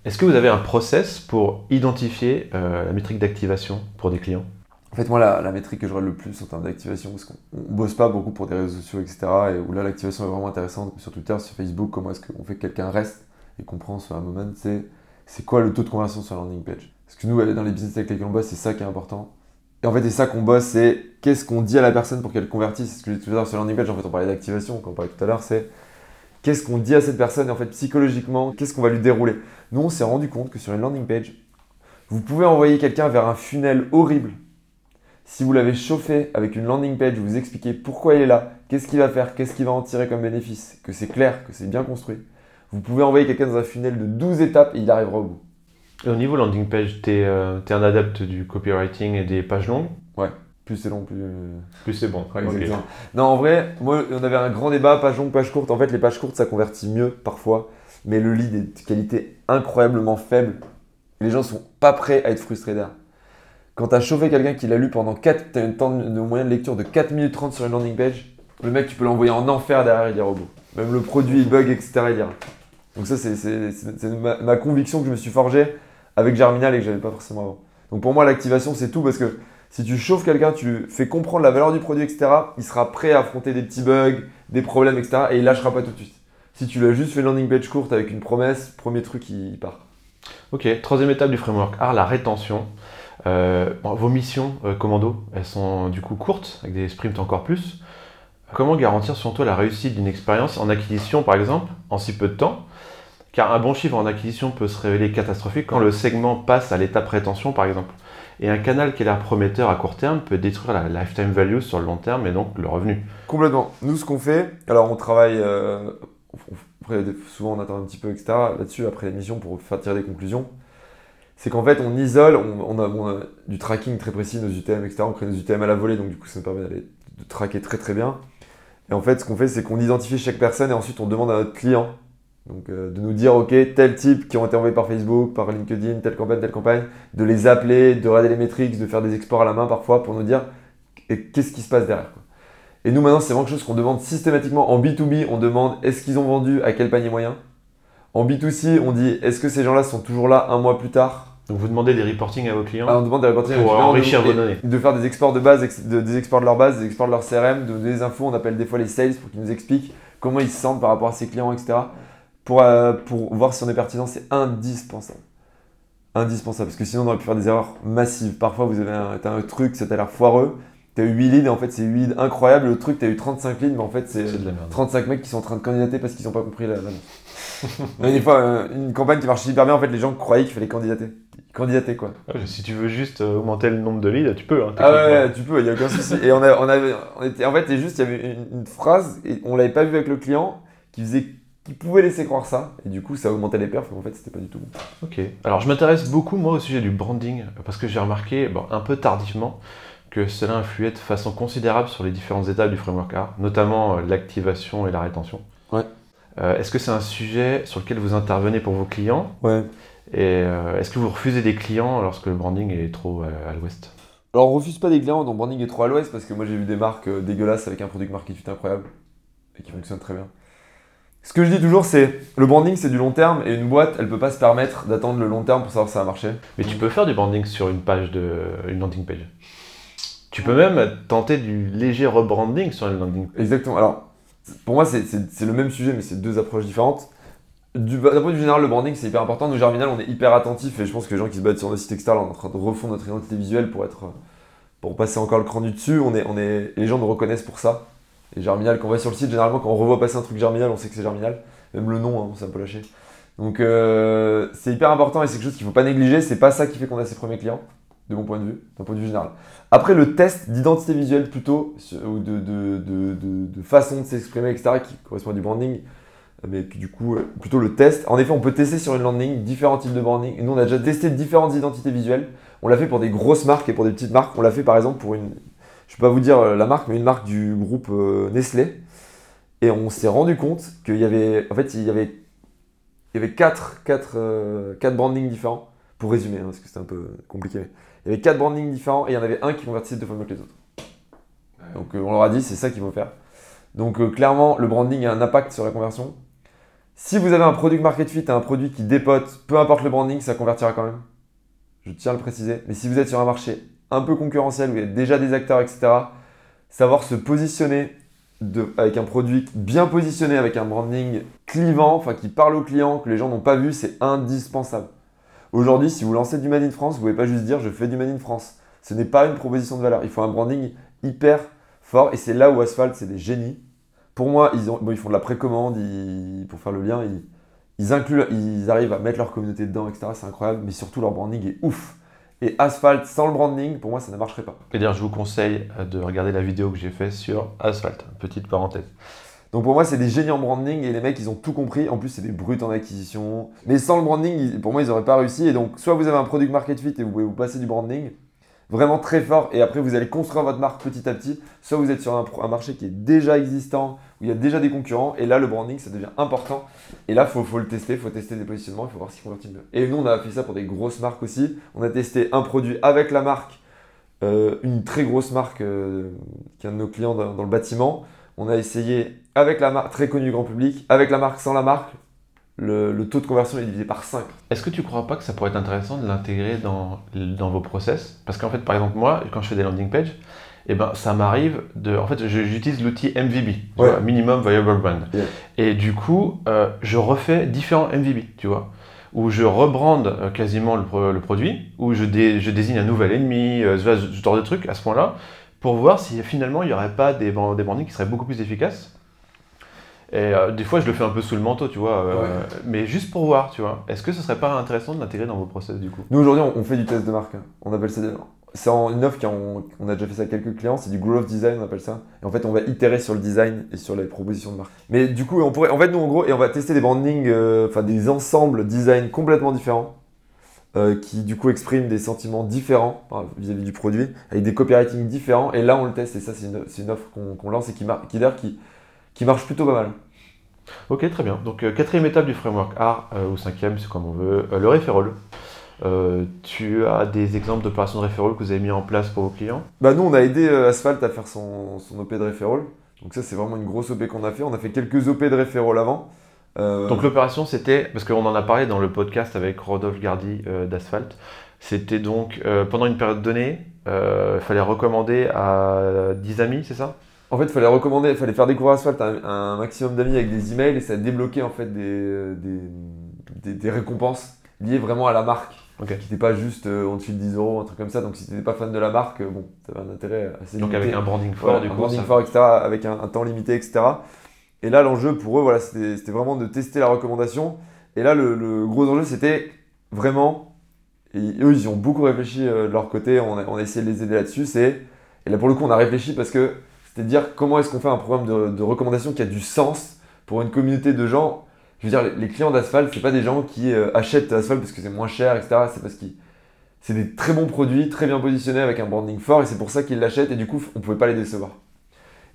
Est-ce que vous avez un process pour identifier la métrique d'activation pour des clients? En fait, moi, la, métrique que je regarde le plus en termes d'activation, parce qu'on bosse pas beaucoup pour des réseaux sociaux, etc., et où là, l'activation est vraiment intéressante, sur Twitter, sur Facebook, comment est-ce qu'on fait que quelqu'un reste et comprend sur un moment, c'est quoi le taux de conversion sur la landing page? Parce que nous, dans les business avec lesquels on bosse, c'est ça qui est important. Et en fait, c'est ça qu'on bosse, c'est qu'est-ce qu'on dit à la personne pour qu'elle convertisse. C'est ce que j'ai tout à l'heure sur landing page, en fait, on parlait d'activation, quand on parlait tout à l'heure, c'est qu'est-ce qu'on dit à cette personne, et en fait, psychologiquement, qu'est-ce qu'on va lui dérouler? Nous, on s'est rendu compte que sur une landing page, vous pouvez envoyer quelqu'un vers un funnel horrible. Si vous l'avez chauffé avec une landing page, vous expliquez pourquoi il est là, qu'est-ce qu'il va faire, qu'est-ce qu'il va en tirer comme bénéfice, que c'est clair, que c'est bien construit. Vous pouvez envoyer quelqu'un dans un funnel de 12 étapes et il arrivera au bout. Et au niveau landing page, tu es, euh, un adepte du copywriting et des pages longues? Ouais. Plus c'est long, plus. Plus c'est bon. Non, en vrai, moi, on avait un grand débat, page longue, page courte. En fait, les pages courtes, ça convertit mieux parfois, mais le lead est de qualité incroyablement faible. Les gens sont pas prêts à être frustrés derrière. Quand tu as chauffé quelqu'un qui l'a lu pendant 4, tu as un temps de, moyen de lecture de 4 minutes 30 sur une landing page, le mec, tu peux l'envoyer en enfer derrière, il ira au bout. Même le produit, il bug, etc., il. Donc ça, c'est ma, conviction que je me suis forgée avec Germinal et que j'avais pas forcément avant. Donc pour moi, l'activation, c'est tout parce que si tu chauffes quelqu'un, tu fais comprendre la valeur du produit, etc., il sera prêt à affronter des petits bugs, des problèmes, etc. Et il lâchera pas tout de suite. Si tu l'as juste fait landing page courte avec une promesse, premier truc, il part. Ok, troisième étape du framework art, la rétention. Euh, vos missions euh, commando, elles sont du coup courtes, avec des sprints encore plus. Comment garantir selon toi la réussite d'une expérience en acquisition, par exemple, en si peu de temps? Car un bon chiffre en acquisition peut se révéler catastrophique quand le segment passe à l'étape rétention, par exemple. Et un canal qui est l'air prometteur à court terme peut détruire la lifetime value sur le long terme et donc le revenu. Complètement. Nous, ce qu'on fait, alors on travaille, euh, souvent on attend un petit peu, etc. Là-dessus, après l'émission, pour faire tirer des conclusions, c'est qu'en fait, on isole, on, a, du tracking très précis, nos UTM, etc. On crée nos UTM à la volée, donc du coup, ça nous permet d'aller de traquer très très bien. Et en fait, ce qu'on fait, c'est qu'on identifie chaque personne et ensuite on demande à notre client donc, euh, de nous dire, OK, tel type qui ont été envoyés par Facebook, par LinkedIn, telle campagne, telle campagne, de les appeler, de regarder les métriques, de faire des exports à la main parfois pour nous dire qu'est-ce qui se passe derrière. Et nous, maintenant, c'est vraiment quelque chose qu'on demande systématiquement. En B2B, on demande est-ce qu'ils ont vendu, à quel panier moyen? En B2C, on dit est-ce que ces gens-là sont toujours là un mois plus tard? Donc vous demandez des reporting à vos clients? Ah, On demande des reporting pour à vos clients, enrichir vos données. De faire des exports de base, des exports de leur base, des exports de leur CRM, de donner des infos. On appelle des fois les sales pour qu'ils nous expliquent comment ils se sentent par rapport à ces clients, etc pour, euh, pour voir si on est pertinent, c'est indispensable. Indispensable, parce que sinon on aurait pu faire des erreurs massives. Parfois, vous avez un, un truc, ça t'a l'air foireux, tu as eu 8 leads et en fait c'est 8 leads incroyables. Le truc, tu as eu 35 leads, mais en fait c'est 35 mecs qui sont en train de candidater parce qu'ils n'ont pas compris l'annonce. Des fois, euh, une campagne qui marche hyper bien, en fait les gens croyaient qu'il fallait candidater. Candidater quoi. si tu veux juste euh, augmenter le nombre de leads, tu peux. Hein, ah ouais, tu peux, il n'y a aucun souci. Et on, a, on, avait, on était, en fait, juste, il y avait une, une phrase, et on l'avait pas vu avec le client, qui faisait qui pouvaient laisser croire ça, et du coup ça augmentait les perfs, mais en fait c'était pas du tout bon. Ok, alors je m'intéresse beaucoup moi au sujet du branding, parce que j'ai remarqué, bon, un peu tardivement, que cela influait de façon considérable sur les différentes étapes du framework art, notamment euh, l'activation et la rétention. Ouais. Euh, est-ce que c'est un sujet sur lequel vous intervenez pour vos clients Ouais. Et euh, est-ce que vous refusez des clients lorsque le branding est trop à, l'ouest Alors on refuse pas des clients dont le branding est trop à l'ouest, parce que moi j'ai vu des marques dégueulasses avec un produit marketing incroyable, et qui fonctionne très bien. Ce que je dis toujours, c'est le branding, c'est du long terme et une boîte, elle peut pas se permettre d'attendre le long terme pour savoir si ça va marcher. Mais tu peux faire du branding sur une page de une landing page. Tu peux même tenter du léger rebranding sur une landing page. Exactement. Alors, pour moi, c'est le même sujet, mais c'est deux approches différentes. D'un point de vue général, le branding, c'est hyper important. Nous, Germinal, on est hyper attentif et je pense que les gens qui se battent sur nos sites externes, on en train de refondre notre identité visuelle pour être pour passer encore le cran du dessus. On est, on est, les gens nous reconnaissent pour ça. Et Germinal, quand on va sur le site, généralement, quand on revoit passer un truc Germinal, on sait que c'est Germinal. Même le nom, hein, ça peut lâcher. Donc, euh, c'est hyper important et c'est quelque chose qu'il ne faut pas négliger. C'est pas ça qui fait qu'on a ses premiers clients, de mon point de vue, d'un point de vue général. Après, le test d'identité visuelle, plutôt, ou de, façon de s'exprimer, etc., qui correspond à du branding, mais du coup, euh, plutôt le test. En effet, on peut tester sur une landing différents types de branding. Nous, on a déjà testé différentes identités visuelles. On l'a fait pour des grosses marques et pour des petites marques. On l'a fait par exemple pour une, je ne vais pas vous dire euh, la marque, mais une marque du groupe euh, Nestlé. Et on s'est rendu compte qu'il y avait, en fait, il y avait, il y avait quatre, quatre, quatre brandings différents. Pour résumer, hein, parce que c'était un peu compliqué. Il y avait quatre brandings différents et il y en avait un qui convertissait deux fois mieux que les autres. Donc on leur a dit, c'est ça qu'il faut faire. Donc clairement, le branding a un impact sur la conversion. Si vous avez un produit market fit et un produit qui dépote, peu importe le branding, ça convertira quand même. Je tiens à le préciser. Mais si vous êtes sur un marché un peu concurrentiel, où il y a déjà des acteurs, etc. Savoir se positionner avec un produit bien positionné, avec un branding clivant, enfin qui parle aux clients, que les gens n'ont pas vu, c'est indispensable. Aujourd'hui, si vous lancez du Made in France, vous ne pouvez pas juste dire je fais du Made in France. Ce n'est pas une proposition de valeur. Il faut un branding hyper fort et c'est là où Asphalt, c'est des génies. Pour moi, ils, ont, ils font de la précommande, pour faire le lien, ils, incluent, ils arrivent à mettre leur communauté dedans, etc. C'est incroyable, mais surtout leur branding est ouf. Et Asphalt sans le branding, pour moi, ça ne marcherait pas. D'ailleurs, je vous conseille de regarder la vidéo que j'ai faite sur Asphalt. Petite parenthèse. Donc pour moi, c'est des génies en branding et les mecs, ils ont tout compris. En plus, c'est des brutes en acquisition. Mais sans le branding, pour moi, ils n'auraient pas réussi. Et donc, soit vous avez un product market fit et vous pouvez vous passer du branding, vraiment très fort et après vous allez construire votre marque petit à petit. Soit vous êtes sur un, marché qui est déjà existant, où il y a déjà des concurrents et là le branding ça devient important. Et là il faut, le tester, il faut tester des positionnements, il faut voir ce qui convertit. Et nous on a fait ça pour des grosses marques aussi. On a testé un produit avec la marque, euh, une très grosse marque euh, qui est un de nos clients dans le bâtiment. On a essayé avec la marque très connue du grand public, avec la marque sans la marque, le, taux de conversion est divisé par 5. Est-ce que tu crois pas que ça pourrait être intéressant de l'intégrer dans, dans vos process? Parce qu'en fait, par exemple, moi, quand je fais des landing pages, et ben ça m'arrive de. En fait, j'utilise l'outil MVB, tu Ouais. vois, Minimum Viable Brand. Yeah. Et du coup, euh, je refais différents MVB, tu vois, où je rebrande euh, quasiment le, pro- le produit, où je, dé- je désigne un nouvel ennemi, euh, ce genre de truc à ce point-là, pour voir si finalement il n'y aurait pas des, des brandings qui seraient beaucoup plus efficaces. Et euh, des fois, je le fais un peu sous le manteau, tu vois, euh, Ouais. mais juste pour voir, tu vois. Est-ce que ce serait pas intéressant de l'intégrer dans vos process du coup? Nous aujourd'hui, on, on fait du test de marque. hein. On appelle ça. C'est une offre qu'on on a déjà fait ça à quelques clients. C'est du growth design, on appelle ça. Et en fait, on va itérer sur le design et sur les propositions de marque. Mais du coup, on pourrait. En fait, nous, en gros, et on va tester des brandings, euh, enfin des ensembles design complètement différents. qui du coup expriment des sentiments différents vis-à-vis du produit, avec des copywriting différents. Et là, on le teste. Et ça, c'est une, offre qu'on lance et qui, qui, d'ailleurs, qui, qui marche plutôt pas mal. Ok, très bien. Donc, euh, quatrième étape du framework art, euh, ou cinquième, c'est comme on veut, euh, le referral. Euh, tu as des exemples d'opérations de referral que vous avez mis en place pour vos clients? Bah nous on a aidé Asphalt à faire son, son OP de referral. Donc ça c'est vraiment une grosse OP qu'on a fait. On a fait quelques OP de referral avant. Euh, Donc l'opération c'était, parce qu'on en a parlé dans le podcast avec Rodolphe Gardy euh, d'Asphalt, c'était donc pendant une période donnée, il fallait recommander à 10 amis, c'est ça? En fait il fallait recommander, fallait faire découvrir Asphalt à un, à un maximum d'amis avec des emails et ça débloquait en fait des, euh, des, des- des récompenses liées vraiment à la marque. Ok. Qui n'étaient pas juste euh, on te file 10 euros, un truc comme ça. Donc si tu n'étais pas fan de la marque, euh, bon, ça avait un intérêt assez Donc limité. avec un branding fort Voilà, du un coup. branding ça- fort, etc., avec un, un temps limité, etc. Et là, l'enjeu pour eux, voilà, c'était c'était vraiment de tester la recommandation. Et là, le, le gros enjeu, c'était vraiment, et eux, ils y ont beaucoup réfléchi euh, de leur côté, on a, on a essayé de les aider là-dessus, c'est, et là, pour le coup, on a réfléchi parce que c'était de dire comment est-ce qu'on fait un programme de, recommandation qui a du sens pour une communauté de gens? Je veux dire, les, clients d'Asphalt, c'est pas des gens qui euh, achètent Asphalt parce que c'est moins cher, etc. C'est parce qu'ils c'est des très bons produits, très bien positionnés avec un branding fort et c'est pour ça qu'ils l'achètent et du coup on pouvait pas les décevoir.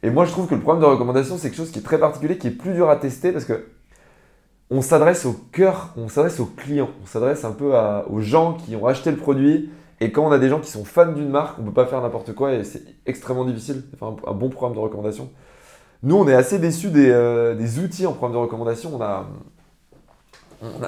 Et moi je trouve que le programme de recommandation c'est quelque chose qui est très particulier, qui est plus dur à tester parce que on s'adresse au cœur, on s'adresse aux clients, on s'adresse un peu aux gens qui ont acheté le produit et quand on a des gens qui sont fans d'une marque, on peut pas faire n'importe quoi et c'est extrêmement difficile de faire un, bon programme de recommandation. Nous on est assez déçus des, euh, outils en programme de recommandation, on a,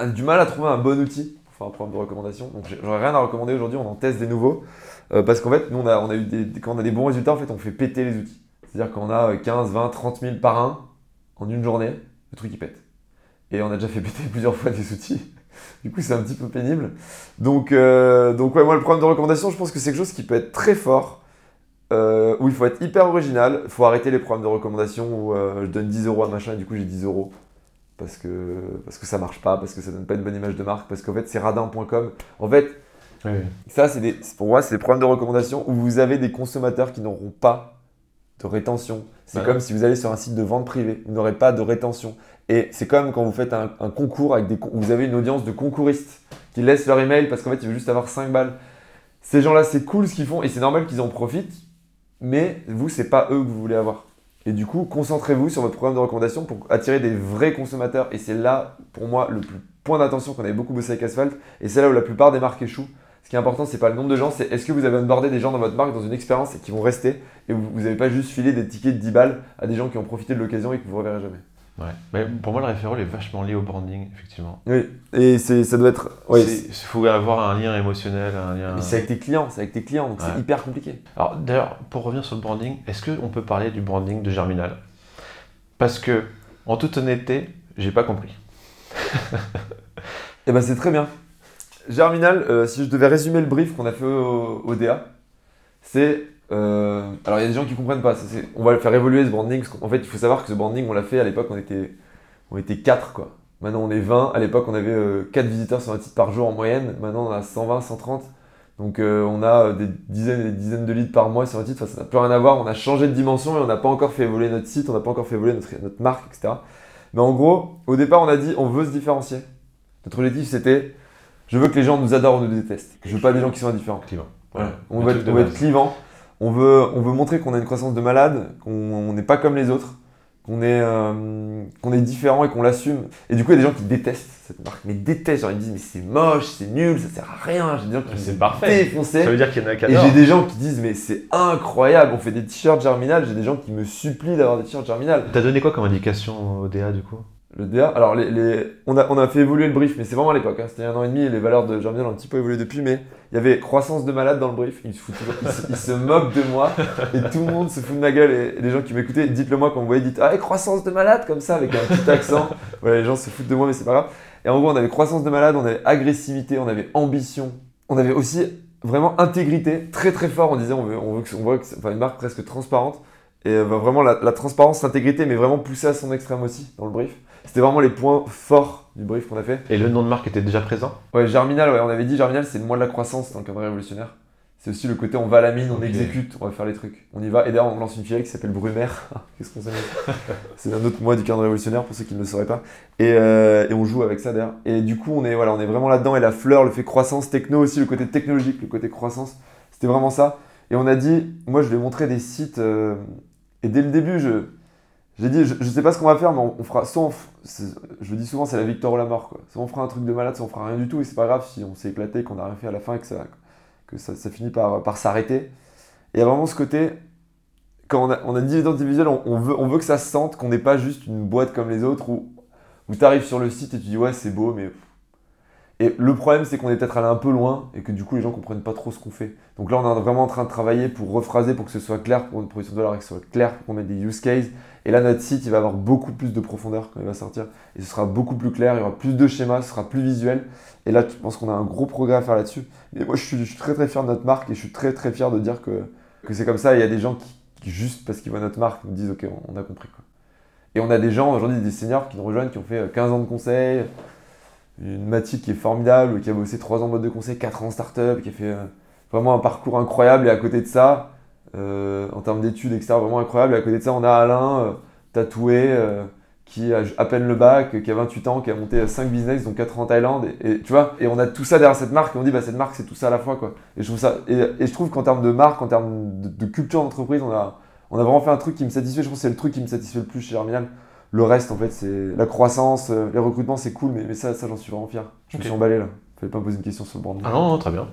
du mal à trouver un bon outil pour faire un programme de recommandation. Donc j'aurais rien à recommander aujourd'hui, on en teste des nouveaux. Euh, parce qu'en fait, nous, on a, eu des, quand on a des bons résultats, en fait, on fait péter les outils. C'est-à-dire qu'on a euh, 15, 20, 30 000 par un en une journée, le truc il pète. Et on a déjà fait péter plusieurs fois des outils. Du coup, c'est un petit peu pénible. Donc, euh, donc ouais, moi, le programme de recommandation, je pense que c'est quelque chose qui peut être très fort, euh, où il faut être hyper original. Il faut arrêter les programmes de recommandation où euh, je donne 10 euros à machin et du coup, j'ai 10 euros. Parce que, parce que ça marche pas, parce que ça donne pas une bonne image de marque, parce qu'en fait, c'est radin.com. En fait, Oui, ça, c'est- pour moi, c'est des programmes de recommandation où vous avez des consommateurs qui n'auront pas de rétention. C'est Ouais. comme si vous allez sur un site de vente privée, vous n'aurez pas de rétention. Et c'est comme quand vous faites un, un concours avec des, vous avez une audience de concouristes qui laissent leur email parce qu'en fait, ils veulent juste avoir 5 balles. Ces gens-là, c'est cool ce qu'ils font et c'est normal qu'ils en profitent, mais vous, c'est pas eux que vous voulez avoir. Et du coup, concentrez-vous sur votre programme de recommandation pour attirer des vrais consommateurs. Et c'est là, pour moi, le plus point d'attention qu'on avait beaucoup bossé avec Asphalt. Et c'est là où la plupart des marques échouent. Ce qui est important, c'est pas le nombre de gens, c'est est-ce que vous avez onboardé des gens dans votre marque dans une expérience et qui vont rester et vous n'avez pas juste filé des tickets de 10 balles à des gens qui ont profité de l'occasion et que vous ne reverrez jamais? Ouais. Mais pour moi, le referral est vachement lié au branding, effectivement. Oui, et ça doit être. Il faut avoir un lien émotionnel, un lien. mais c'est avec tes clients, c'est avec tes clients, donc Ouais. c'est hyper compliqué. Alors d'ailleurs, pour revenir sur le branding, est-ce qu'on peut parler du branding de Germinal? Parce que, en toute honnêteté, j'ai pas compris. Et ben c'est très bien. Germinal, euh, si je devais résumer le brief qu'on a fait au, DA, c'est. euh, alors il y a des gens qui comprennent pas. on va le faire évoluer ce branding. qu'en fait, il faut savoir que ce branding, on l'a fait à l'époque, on était, on était 4 quoi. Maintenant on est 20. À l'époque, on avait 4 visiteurs sur un site par jour en moyenne. Maintenant on a 120, 130. Donc euh, on a euh, des dizaines et des dizaines de leads par mois sur un. Enfin, ça n'a plus rien à voir. On a changé de dimension et on n'a pas encore fait évoluer notre site, on n'a pas encore fait évoluer notre, notre marque, etc. Mais en gros, au départ, on a dit on veut se différencier. Notre objectif, c'était je veux que les gens nous adorent ou nous détestent. Je veux pas des gens qui sont indifférents. Clivant. Voilà. On veut, être, de on veut base. être clivant. On veut, on veut montrer qu'on a une croissance de malade, qu'on on n'est pas comme les autres, qu'on est, euh, qu'on est différent et qu'on l'assume. Et du coup, il y a des gens qui détestent cette marque, mais détestent. Genre, ils me disent, mais c'est moche, c'est nul, ça sert à rien. J'ai des gens qui C'est parfait. défoncer. Ça veut dire qu'il y en a qui Et j'ai des gens qui disent, mais c'est incroyable, on fait des t-shirts Germinal. J'ai des gens qui me supplient d'avoir des t-shirts Germinal. T'as donné quoi comme indication au DA du coup? Le DA. Alors, les, on, a, on a fait évoluer le brief, mais c'est vraiment à l'époque. hein. C'était un an et demi et les valeurs de Germinal ont un petit peu évolué depuis. Mais il y avait croissance de malade dans le brief. Il se, fout toujours- se, il de moi et tout le monde se fout de ma gueule. Et, et les gens qui m'écoutaient, dites-le moi quand vous voyez, dites Ah, croissance de malade comme ça avec un petit accent. Voilà, les gens se foutent de moi, mais c'est pas grave. Et en gros, on avait croissance de malade, on avait agressivité, on avait ambition. On avait aussi vraiment intégrité, très très fort. On disait on veut, on veut que, on veut que enfin, une marque presque transparente. Et euh, vraiment la, la transparence, l'intégrité, mais vraiment poussée à son extrême aussi dans le brief. C'était vraiment les points forts du brief qu'on a fait. Et le nom de marque était déjà présent? Ouais, Germinal, ouais, on avait dit Germinal, c'est le mois de la croissance dans le cadre révolutionnaire. C'est aussi le côté on va à la mine, on exécute, on va faire les trucs. On y va. Et d'ailleurs, on lance une filiale qui s'appelle Brumaire. Qu'est-ce qu'on s'amuse C'est un autre mois du cadre révolutionnaire pour ceux qui ne le sauraient pas. Et, euh, et on joue avec ça d'ailleurs. Et du coup, on est, voilà, on est vraiment là-dedans. Et la fleur, le fait croissance, techno aussi, le côté technologique, le côté croissance, c'était vraiment ça. Et on a dit, moi je vais montrer des sites. euh, et dès le début, je. J'ai dit, je, je sais pas ce qu'on va faire, mais on, fera. Soit on je dis souvent, c'est la victoire ou la mort. Quoi. Soit on fera un truc de malade, soit on fera rien du tout. Et c'est pas grave si on s'est éclaté, qu'on a rien fait à la fin et que ça, que ça, finit par, s'arrêter. Et il y a vraiment ce côté. Quand on a, dit l'identité visuelle, on, on veut, on veut que ça se sente qu'on n'est pas juste une boîte comme les autres où, tu arrives sur le site et tu dis ouais, c'est beau, mais. Et le problème, c'est qu'on est peut-être allé un peu loin et que du coup, les gens comprennent pas trop ce qu'on fait. Donc là, on est vraiment en train de travailler pour rephraser, pour que ce soit clair pour une production de valeur que ce soit clair pour qu'on mette des use cases. Et là, notre site, il va avoir beaucoup plus de profondeur quand il va sortir. Et ce sera beaucoup plus clair, il y aura plus de schémas, ce sera plus visuel. Et là, je pense qu'on a un gros progrès à faire là-dessus. Et moi, je suis, très très fier de notre marque et je suis très très fier de dire que, c'est comme ça. Il y a des gens qui, juste parce qu'ils voient notre marque, nous disent Ok, on, a compris. Quoi. Et on a des gens, aujourd'hui, des seniors qui nous rejoignent, qui ont fait euh, 15 ans de conseil. Une Mathilde qui est formidable, qui a bossé 3 ans en mode de conseil, 4 ans en start-up, qui a fait euh, vraiment un parcours incroyable. Et à côté de ça, euh, en termes d'études, etc., vraiment incroyable. Et à côté de ça, on a Alain, euh, tatoué, euh, qui a à peine le bac, qui a 28 ans, qui a monté 5 business, dont 4 en Thaïlande. Et, et tu vois, et on a tout ça derrière cette marque, et on dit, bah, cette marque, c'est tout ça à la fois. Quoi. Et, je trouve ça, et, et je trouve qu'en termes de marque, en termes de, de culture d'entreprise, on a, on a vraiment fait un truc qui me satisfait. Je pense que c'est le truc qui me satisfait le plus chez Germinal. Le reste, en fait, c'est la croissance, euh, les recrutements, c'est cool, mais, mais ça, ça j'en suis vraiment fier. Je me Ok. suis emballé là. Fallait pas poser une question sur le branding. Ah non, non, très bien.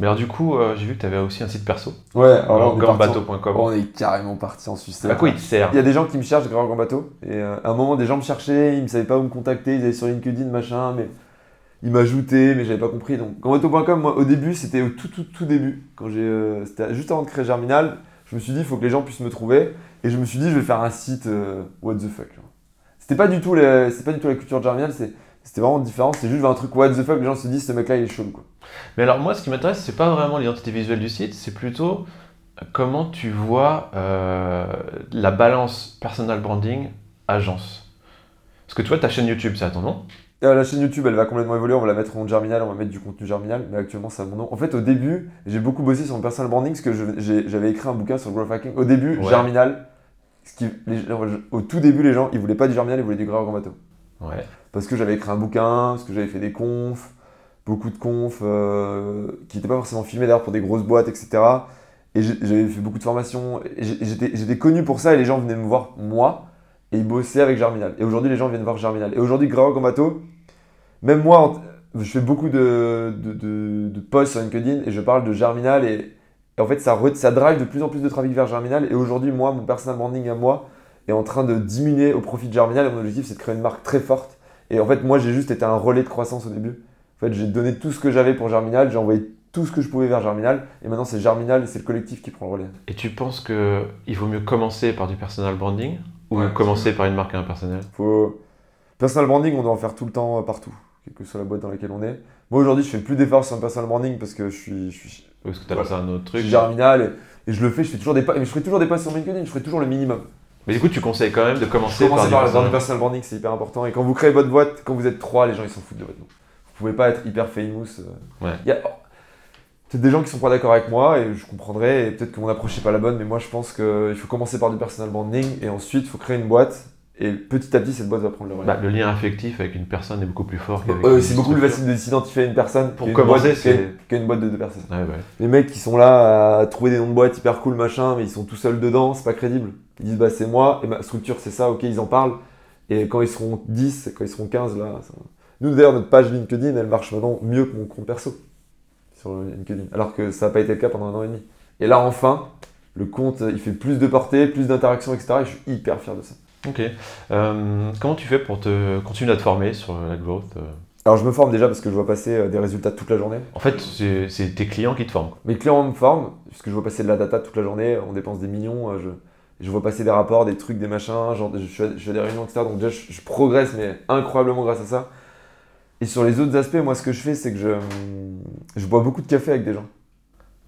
Mais alors du coup, euh, j'ai vu que tu avais aussi un site perso, Ouais, alors là, on est, carrément parti en sucette. À quoi il te sert Il y a des gens qui me cherchent, Grégoire Gambato. Et euh, à un moment, des gens me cherchaient, ils ne savaient pas où me contacter, ils allaient sur LinkedIn, machin, mais ils m'ajoutaient, mais j'avais pas compris. Donc, gambato.com, moi, au début, c'était au tout, tout, tout début. Quand j'ai, euh, c'était juste avant de créer Germinal, je me suis dit, il faut que les gens puissent me trouver. Et je me suis dit, je vais faire un site what the fuck. C'était pas du tout, les- pas du tout la culture de Germinal, c'est, c'était vraiment différent. C'est juste un truc what the fuck, les gens se disent, ce mec-là, il est chaud, quoi. Mais alors moi, ce qui m'intéresse, c'est pas vraiment l'identité visuelle du site, c'est plutôt comment tu vois euh, la balance personal branding agence. Parce que tu vois, ta chaîne YouTube, c'est à ton nom. Euh, la chaîne YouTube, elle va complètement évoluer. On va la mettre en Germinal, on va mettre du contenu Germinal, mais actuellement, c'est à mon nom. En fait, au début, j'ai beaucoup bossé sur mon personal branding parce que j'avais écrit un bouquin sur le growth hacking. Au début, Ouais. Germinal. Ce qui, les gens- au tout début, les gens, ils voulaient pas du Germinal, ils voulaient du Grégoire Gambato. Parce que j'avais écrit un bouquin, parce que j'avais fait des confs, beaucoup de confs euh, qui n'étaient pas forcément filmés d'ailleurs pour des grosses boîtes, etc. Et j'avais fait beaucoup de formations. J'étais connu pour ça et les gens venaient me voir, moi, et ils bossaient avec Germinal. Et aujourd'hui, les gens viennent voir Germinal. Et aujourd'hui, Grégoire Gambato, même moi, je fais beaucoup de, posts sur LinkedIn et je parle de Germinal et, en fait, ça, ça drive de plus en plus de trafic vers Germinal. Et aujourd'hui, moi, mon personal branding à moi est en train de diminuer au profit de Germinal. Et mon objectif, c'est de créer une marque très forte. Et en fait, moi, j'ai juste été un relais de croissance au début. En fait, j'ai donné tout ce que j'avais pour Germinal, j'ai envoyé tout ce que je pouvais vers Germinal. Et maintenant, c'est Germinal et c'est le collectif qui prend le relais. Et tu penses que il vaut mieux commencer par du personal branding ou Ouais, commencer par une marque impersonnelle Faut... Personal branding, on doit en faire tout le temps, euh, partout, quelle que soit la boîte dans laquelle on est. Moi, aujourd'hui, je fais plus d'efforts sur le personal branding parce que je suis, je suis, est-ce que tu as pensé à un autre je truc suis Germinal et, et je le fais. Je fais toujours des pas, mais je ferai toujours des pas sur LinkedIn. Je ferai toujours le minimum. Mais du coup, tu conseilles quand même de commencer par, par, du par du personal. branding, c'est hyper important. Et quand vous créez votre boîte, quand vous êtes trois, les gens ils s'en foutent de votre nom. Vous pouvez pas être hyper famous. euh. Ouais. Il y a peut-être des gens qui sont pas d'accord avec moi et je comprendrai. Et peut-être que mon approche n'est pas la bonne, mais moi je pense qu'il faut commencer par du personal branding et ensuite il faut créer une boîte. Et petit à petit, cette boîte va prendre le relais. Bah, le lien affectif avec une personne est beaucoup plus fort qu'avec Euh, c'est beaucoup plus facile de s'identifier à une personne Pour commencer, boîte- c'est- qu'à- qu'à une boîte de deux personnes. Ouais, ouais. Les mecs qui sont là à trouver des noms de boîtes hyper cool, machin, mais ils sont tout seuls dedans, c'est pas crédible. Ils disent bah c'est moi et ma structure c'est ça, ok, ils en parlent. Et quand ils seront 10, quand ils seront 15, là. ça- Nous d'ailleurs, notre page LinkedIn elle marche maintenant mieux que mon compte perso sur LinkedIn, alors que ça n'a pas été le cas pendant un an et demi. Et là enfin, le compte il fait plus de portée, plus d'interactions, etc. Et je suis hyper fier de ça. Ok. Euh, comment tu fais pour te continuer à te former sur la growth euh Alors je me forme déjà parce que je vois passer euh, des résultats toute la journée. En fait, c'est tes clients qui te forment. Mes clients me forment, puisque je vois passer de la data toute la journée, on dépense des millions, je, je vois passer des rapports, des trucs, des machins, genre je fais des réunions, etc. Donc déjà je, je progresse, mais incroyablement grâce à ça. Et sur les autres aspects, moi ce que je fais, c'est que je, je bois beaucoup de café avec des gens.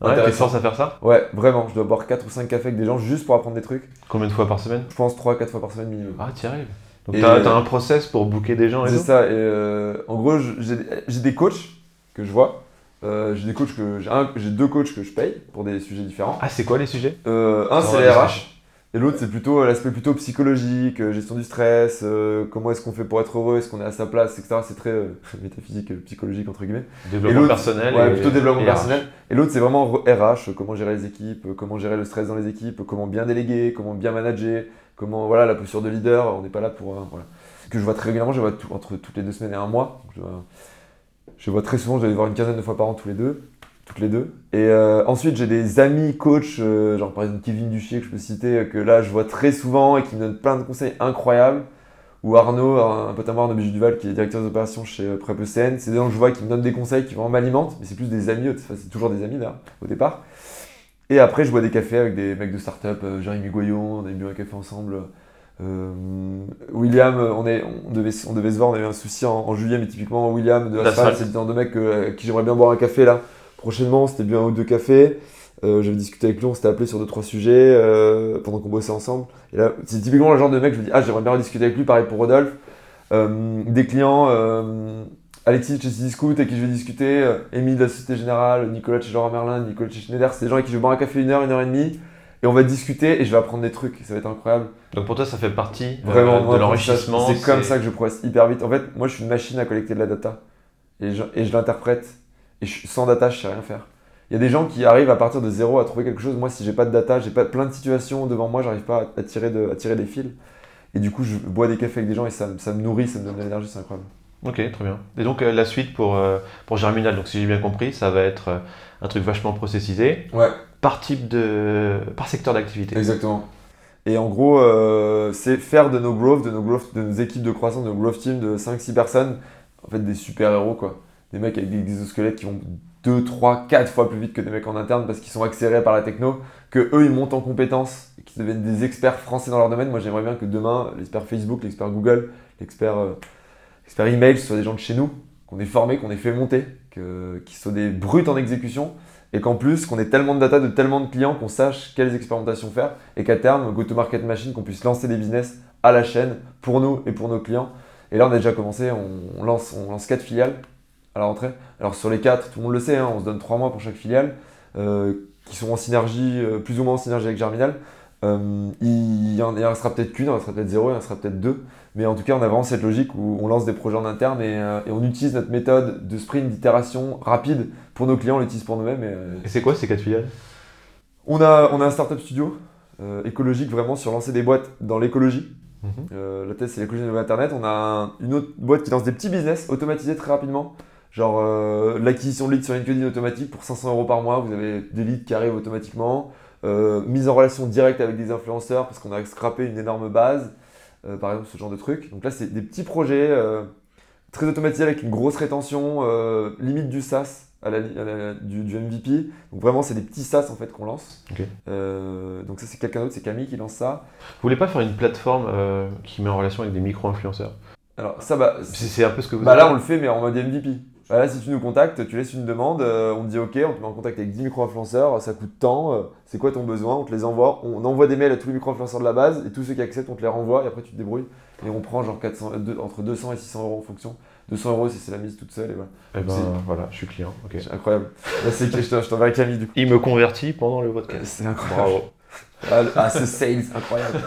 Ouais, tu te Intéressant. forces à faire ça Ouais, vraiment, je dois boire 4 ou 5 cafés avec des gens juste pour apprendre des trucs. Combien de fois par semaine Je pense 3-4 fois par semaine minimum. Ah, tu y arrives. Donc Et- t'as as un process pour booker des gens et C'est ça, et euh, en gros, j'ai des coachs que je vois. Euh, j'ai des coachs que j'ai deux coachs que je paye pour des sujets différents. Ah, c'est quoi les sujets? Euh, un c'est les RH. Et l'autre c'est plutôt euh, l'aspect plutôt psychologique, euh, gestion du stress, euh, comment est-ce qu'on fait pour être heureux, est-ce qu'on est à sa place, etc. C'est très euh, métaphysique, psychologique entre guillemets. Et Développement personnel. Ouais, et- plutôt développement et personnel. RH. Et l'autre c'est vraiment RH, comment gérer les équipes, comment gérer le stress dans les équipes, comment bien déléguer, comment bien manager, comment voilà la posture de leader. On n'est pas là pour euh, voilà. Que je vois très régulièrement, je vois tout- entre toutes les deux semaines et un mois. Donc, je, vois, je vois très souvent, je dois les voir une quinzaine de fois par an tous les deux, toutes les deux. Et euh, ensuite j'ai des amis coachs, euh, genre par exemple Kevin Duchier que je peux citer, euh, que là je vois très souvent et qui me donne plein de conseils incroyables. Ou Arnaud, un un pote à moi, Arnaud Bijoux-Duval, qui est directeur des opérations chez Prep ECN. C'est des gens que je vois qui me donnent des conseils qui vraiment m'alimentent, mais c'est plus des amis, enfin, c'est toujours des amis là, au départ. Et après, je bois des cafés avec des mecs de start-up, euh, Jérémy Goyon, on a bu un café ensemble. Euh, William, on, est, on, devait, on devait se voir, on avait un souci en, en juillet, mais typiquement William de. Asphalt, c'est le genre de mec euh, avec qui j'aimerais bien boire un café là. Prochainement, c'était bu un ou deux cafés. Euh, J'avais discuté avec lui, on s'était appelé sur deux trois sujets euh, pendant qu'on bossait ensemble. Et là, c'est typiquement le genre de mec, je me dis, ah, j'aimerais bien rediscuter avec lui, pareil pour Rodolphe. Euh, des clients, euh, Alexis de chez Cdiscount avec qui je vais discuter, Émile de la Société Générale, Nicolas de chez Laurent Merlin, Nicolas de chez Schneider, c'est des gens avec qui je vais boire un café une heure, une heure et demie, et on va discuter et je vais apprendre des trucs, ça va être incroyable. Donc pour toi, ça fait partie Vraiment, de l'enrichissement. C'est comme ça que je progresse hyper vite. En fait, moi je suis une machine à collecter de la data, et je, et je l'interprète, et je- sans data, je sais rien faire. Il y a des gens qui arrivent à partir de zéro à trouver quelque chose. Moi, si j'ai pas de data, j'ai pas plein de situations devant moi, j'arrive pas à, tirer de, à tirer des fils. Et du coup, je bois des cafés avec des gens et ça, me- ça me nourrit, ça me donne de l'énergie, c'est incroyable. Ok, très bien. Et donc euh, la suite pour, euh, pour Germinal, donc si j'ai bien compris, ça va être euh, un truc vachement processisé, Ouais, par type de. par secteur d'activité. exactement. Et en gros, euh, c'est faire de nos growth, de nos growth, de nos équipes de croissance, de nos growth team de 5-6 personnes, en fait des super-héros quoi. Des mecs avec des exosquelettes qui vont 2, 3, 4 fois plus vite que des mecs en interne parce qu'ils sont accélérés par la techno, que eux ils montent en compétences et qu'ils deviennent des experts français dans leur domaine. Moi j'aimerais bien que demain, l'expert Facebook, l'expert Google, l'expert euh, email, ce soit des gens de chez nous, qu'on ait formés, qu'on ait fait monter, qu'ils soient des brutes en exécution et qu'en plus qu'on ait tellement de data de tellement de clients qu'on sache quelles expérimentations faire et qu'à terme, go-to-market machine, qu'on puisse lancer des business à la chaîne pour nous et pour nos clients. Et là, on a déjà commencé, on, lance, on lance quatre filiales à la rentrée. Alors sur les quatre, tout le monde le sait, hein, on se donne trois mois pour chaque filiale, euh, qui sont en synergie, euh, plus ou moins en synergie avec Germinal. Euh, il y en il en restera peut-être qu'une, il en restera peut-être zéro, il en restera peut-être deux. Mais en tout cas, on a vraiment cette logique où on lance des projets en interne et, et on utilise notre méthode de sprint d'itération rapide pour nos clients, on l'utilise pour nous-mêmes. et, Et c'est quoi ces quatre filiales? On, a, on a un startup studio écologique vraiment sur lancer des boîtes dans l'écologie. Mhm. Euh, la thèse, c'est l'écologie de Internet. On a un- une autre boîte qui lance des petits business automatisés très rapidement. Genre euh, l'acquisition de leads sur LinkedIn automatique pour 500 euros par mois. Vous avez des leads qui arrivent automatiquement. Euh, mise en relation directe avec des influenceurs parce qu'on a scrappé une énorme base. Euh, par exemple, ce genre de truc. Donc là, c'est des petits projets très automatisés avec une grosse rétention, limite du SaaS. À la, li- à la- du, du MVP. Donc vraiment, c'est des petits SaaS en fait qu'on lance. Euh, donc ça, c'est quelqu'un d'autre, c'est Camille qui lance ça. Vous voulez pas faire une plateforme euh, qui met en relation avec des micro-influenceurs? Alors ça, bah, C'est c'est un peu ce que vous Bah avez. là, on le fait, mais en mode MVP. Bah là, si tu nous contactes, tu laisses une demande, euh, on te dit OK, on te met en contact avec 10 micro-influenceurs, ça coûte tant, euh, c'est quoi ton besoin, on te les envoie, on envoie des mails à tous les micro-influenceurs de la base, et tous ceux qui acceptent, on te les renvoie, et après tu te débrouilles. Et on prend genre 400, euh, entre 200 et 600 euros en fonction. 200 euros si c'est la mise toute seule, et voilà. Eh ben voilà, je suis client. ok. C'est incroyable. Là, c'est que je t'en- je t'enverrai Camille du coup. Il me convertit pendant le podcast. C'est incroyable. Bravo. Ah, ah, ce sales, incroyable.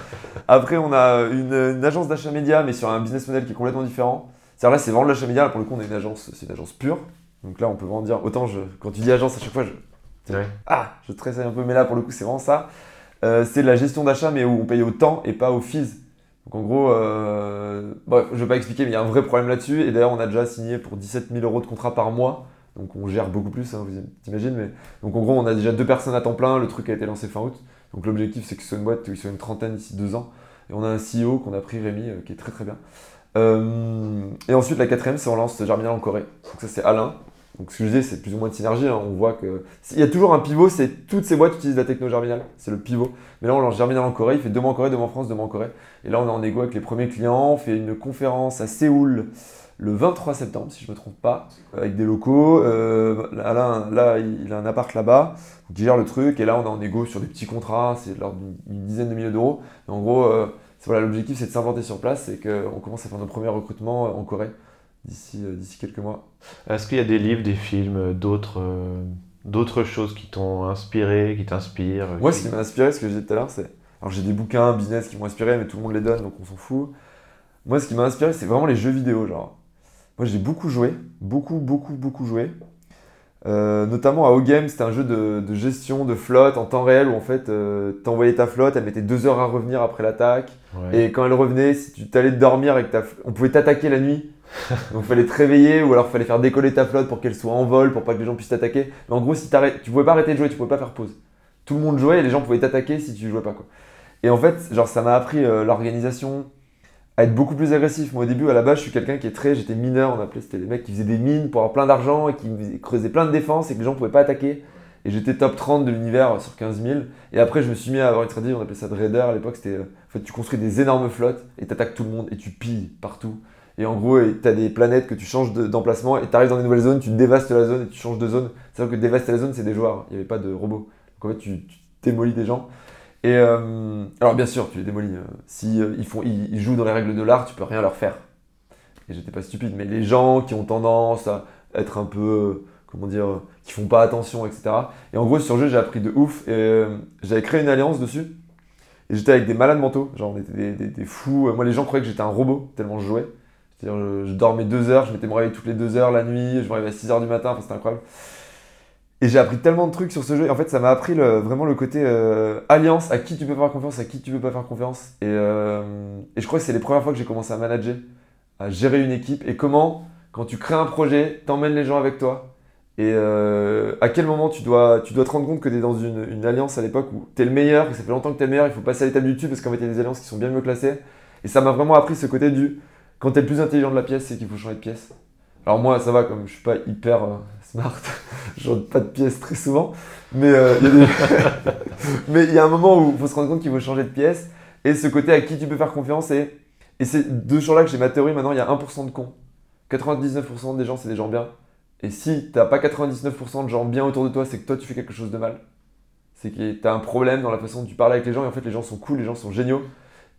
Après, on a une, une agence d'achat média, mais sur un business model qui est complètement différent. C'est-à-dire là, c'est vendre l'achat média. Là, pour le coup, on est une agence, c'est une agence pure. Donc là, on peut vraiment dire, autant je, quand tu dis agence à chaque fois, je, Ouais. ah, je tressaille un peu, mais là, pour le coup, c'est vraiment ça. Euh, c'est de la gestion d'achat, mais où on paye au temps et pas au fees. Donc en gros, euh, bref, je vais pas expliquer, mais il y a un vrai problème là-dessus. Et d'ailleurs, on a déjà signé pour 17 000 euros de contrat par mois. Donc on gère beaucoup plus, hein, vous imaginez. Mais... Donc en gros, on a déjà deux personnes à temps plein. Le truc a été lancé fin août. Donc l'objectif, c'est que ce soit une boîte où il soit une trentaine d'ici deux ans. Et on a un CEO qu'on a pris, Rémi, euh, qui est très très bien. Euh, et ensuite, la quatrième, c'est on lance Germinal en Corée. Donc ça, c'est Alain. Donc ce que je disais, c'est plus ou moins de synergie. hein. On voit que il y a toujours un pivot. C'est toutes ces boîtes utilisent la techno Germinal. C'est le pivot. Mais là, on lance Germinal en Corée. Il fait deux mois en Corée, deux mois en France, deux mois en Corée. Et là, on est en égo avec les premiers clients. On fait une conférence à Séoul le 23 septembre, si je ne me trompe pas, avec des locaux. Euh, Alain, là, il a un appart là-bas. Il gère le truc. Et là, on est en égo sur des petits contrats. C'est de l'ordre d'une dizaine de milliers d'euros. En gros, euh, voilà, l'objectif, c'est de s'implanter sur place et qu'on commence à faire nos premiers recrutements euh, en Corée d'ici euh, d'ici quelques mois. Est-ce qu'il y a des livres, des films, euh, d'autres d'autres choses qui t'ont inspiré, qui t'inspirent Moi, qui- ce qui m'a inspiré, ce que je disais tout à l'heure, c'est. Alors, j'ai des bouquins business qui m'ont inspiré, mais tout le monde les donne, donc on s'en fout. Moi, ce qui m'a inspiré, c'est vraiment les jeux vidéo. Genre, moi, j'ai beaucoup joué, beaucoup, beaucoup, beaucoup joué. Euh, notamment à O-Game, c'était un jeu de, de gestion de flotte en temps réel où en fait, euh, t'envoyais ta flotte, elle mettait deux heures à revenir après l'attaque. Ouais. Et quand elle revenait, si tu t'allais dormir avec ta, f- on pouvait t'attaquer la nuit. Donc fallait te réveiller ou alors fallait faire décoller ta flotte pour qu'elle soit en vol pour pas que les gens puissent t'attaquer. Mais en gros, si tu pouvais pas arrêter de jouer, tu pouvais pas faire pause. Tout le monde jouait et les gens pouvaient t'attaquer si tu jouais pas quoi. Et en fait, genre ça m'a appris euh, l'organisation à être beaucoup plus agressif. Moi au début, à la base, je suis quelqu'un qui est très, j'étais mineur, on appelait, c'était les mecs qui faisaient des mines pour avoir plein d'argent et qui creusaient plein de défenses et que les gens pouvaient pas attaquer. Et j'étais top 30 de l'univers sur 15 000. Et après, je me suis mis à avoir une stratégie, on appelait ça de raider à l'époque. C'était, euh, en fait, tu construis des énormes flottes et t'attaques tout le monde et tu pilles partout. Et en gros, tu as des planètes que tu changes de- d'emplacement et tu arrives dans des nouvelles zones, tu dévastes la zone et tu changes de zone. C'est-à-dire que dévaster la zone, c'est des joueurs. Il n'y avait pas de robots. Donc en fait, tu, tu démolis des gens. Et euh, alors, bien sûr, tu les démolis. euh, si euh, ils, jouent dans les règles de l'art, tu peux rien leur faire. Et j'étais pas stupide. Mais les gens qui ont tendance à être un peu, comment dire, qui font pas attention, etc. Et en gros, sur le jeu, j'ai appris de ouf. Et j'avais créé une alliance dessus. Et j'étais avec des malades mentaux. Genre, on était des, fous. Moi, les gens croyaient que j'étais un robot, tellement je jouais. C'est-à-dire, je, je dormais deux heures, je m'étais me réveiller toutes les deux heures la nuit, je me réveillais à 6 heures du matin, enfin, c'était incroyable. Et j'ai appris tellement de trucs sur ce jeu. En fait, ça m'a appris vraiment le côté euh, alliance, à qui tu peux faire confiance, à qui tu peux pas faire confiance. Et, euh, et je crois que c'est les premières fois que j'ai commencé à manager, à gérer une équipe. Et comment, quand tu crées un projet, t'emmènes les gens avec toi. Et euh, à quel moment tu dois, te rendre compte que tu es dans une, alliance à l'époque où tu es le meilleur, que ça fait longtemps que tu es le meilleur, il faut passer à l'étape du dessus parce qu'en fait il y a des alliances qui sont bien mieux classées. Et ça m'a vraiment appris ce côté du quand tu es le plus intelligent de la pièce, c'est qu'il faut changer de pièce. Alors moi ça va, comme je suis pas hyper smart, je change pas de pièce très souvent, mais euh, il y a un moment où il faut se rendre compte qu'il faut changer de pièce et ce côté à qui tu peux faire confiance et, et c'est de ce jour-là que j'ai ma théorie maintenant, il y a 1% de cons. 99% des gens c'est des gens bien. Et si t'as pas 99% de gens bien autour de toi, c'est que toi tu fais quelque chose de mal. C'est que t'as un problème dans la façon dont tu parles avec les gens et en fait les gens sont cool, les gens sont géniaux.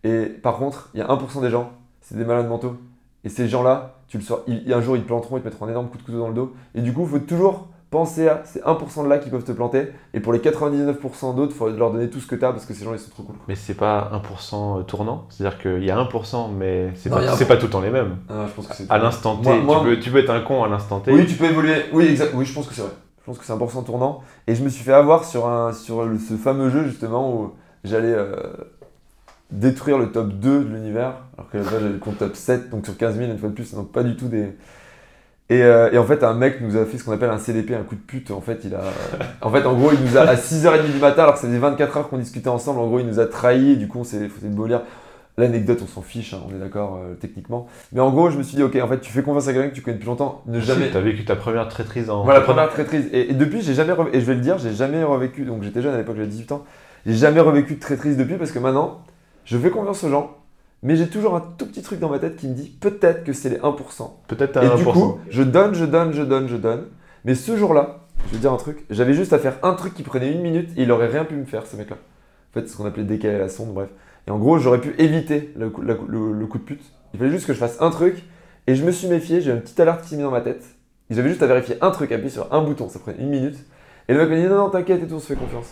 Et par contre, il y a 1% des gens, c'est des malades mentaux. Et ces gens-là, tu le sors, un jour ils te planteront, ils te mettront un énorme coup de couteau dans le dos. Et du coup, il faut toujours penser à ces 1% de là qui peuvent te planter. Et pour les 99% d'autres, il faut leur donner tout ce que t'as parce que ces gens ils sont trop cool. Mais c'est pas 1% tournant, c'est-à-dire qu'il y a 1%, mais c'est Non, il y a pas, un- c'est pas tout le temps les mêmes. Ah, je pense que c'est. À l'instant T, Moi- moi- tu, peux, tu peux être un con à l'instant T. Oui, tu peux évoluer. Oui, exact. Oui, je pense que c'est vrai. Je pense que c'est un pourcent tournant. Et je me suis fait avoir sur, un, sur ce fameux jeu, justement, où j'allais euh, détruire le top 2 de l'univers. Alors que là, j'avais le compte top 7, donc sur 15 000, une fois de plus, c'est donc pas du tout des. Et, euh, et en fait, un mec nous a fait ce qu'on appelle un CDP, un coup de pute. En fait, il a. En fait, en gros, il nous a, à 6h30 du matin, alors que ça faisait 24 heures qu'on discutait ensemble, en gros, il nous a trahis. Et du coup, on s'est foutu de beau lire. L'anecdote, on s'en fiche, hein, on est d'accord euh, techniquement. Mais en gros, je me suis dit, ok, en fait, tu fais confiance à quelqu'un que tu connais depuis longtemps, ne jamais. Tu as vécu ta première traîtrise en. Voilà, première traîtrise. Et, et depuis, j'ai jamais rev- et je vais le dire, j'ai jamais revécu. Donc j'étais jeune à l'époque, j'avais 18 ans. J'ai jamais revécu de traîtrise depuis parce que maintenant, je fais confiance aux gens, mais j'ai toujours un tout petit truc dans ma tête qui me dit peut-être que c'est les 1%. Peut-être t'as Et 1%. du coup, je donne, je donne, je donne, je donne. Mais ce jour-là, je vais dire un truc, j'avais juste à faire un truc qui prenait une minute et il aurait rien pu me faire, ce mec-là. En fait, c'est ce qu'on appelait décaler la sonde, bref. Et en gros, j'aurais pu éviter le coup, la- le- le coup de pute. Il fallait juste que je fasse un truc et je me suis méfié, j'ai une petite alerte qui s'est mise dans ma tête. J'avais juste à vérifier un truc, appuyer sur un bouton, ça prenait une minute. Et le mec m'a dit non, non, t'inquiète et tout, on se fait confiance.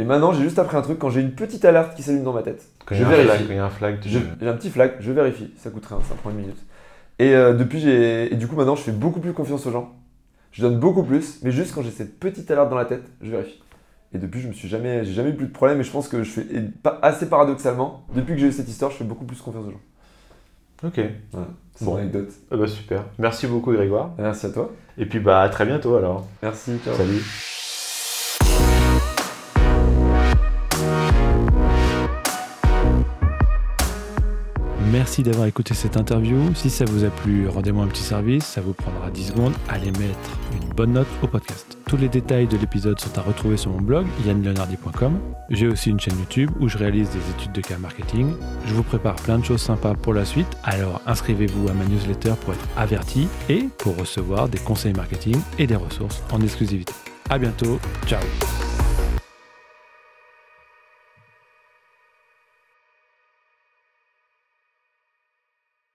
Et maintenant, j'ai juste appris un truc quand j'ai une petite alerte qui s'allume dans ma tête. Quand je flag, vérifie. quand il y a un flag, tu- J'ai un petit flag, je vérifie, ça coûte rien, ça prend une minute. Et euh, depuis, j'ai. Et du coup, maintenant, je fais beaucoup plus confiance aux gens. Je donne beaucoup plus, mais juste quand j'ai cette petite alerte dans la tête, je vérifie. Et depuis, je me suis jamais, j'ai jamais eu plus de problème. Et je pense que je fais, et pas assez paradoxalement, depuis que j'ai eu cette histoire, je fais beaucoup plus confiance aux gens. Ok, Voilà, c'est Bon. mon anecdote. Ah bah super. Merci beaucoup Grégoire. Merci à toi. Et puis bah à très bientôt alors. Merci. Ciao. Salut. Merci d'avoir écouté cette interview. Si ça vous a plu, rendez-moi un petit service. Ça vous prendra 10 secondes. Allez mettre une bonne note au podcast. Tous les détails de l'épisode sont à retrouver sur mon blog yannleonardi.com. J'ai aussi une chaîne YouTube où je réalise des études de cas marketing. Je vous prépare plein de choses sympas pour la suite. Alors inscrivez-vous à ma newsletter pour être averti et pour recevoir des conseils marketing et des ressources en exclusivité. À bientôt. Ciao.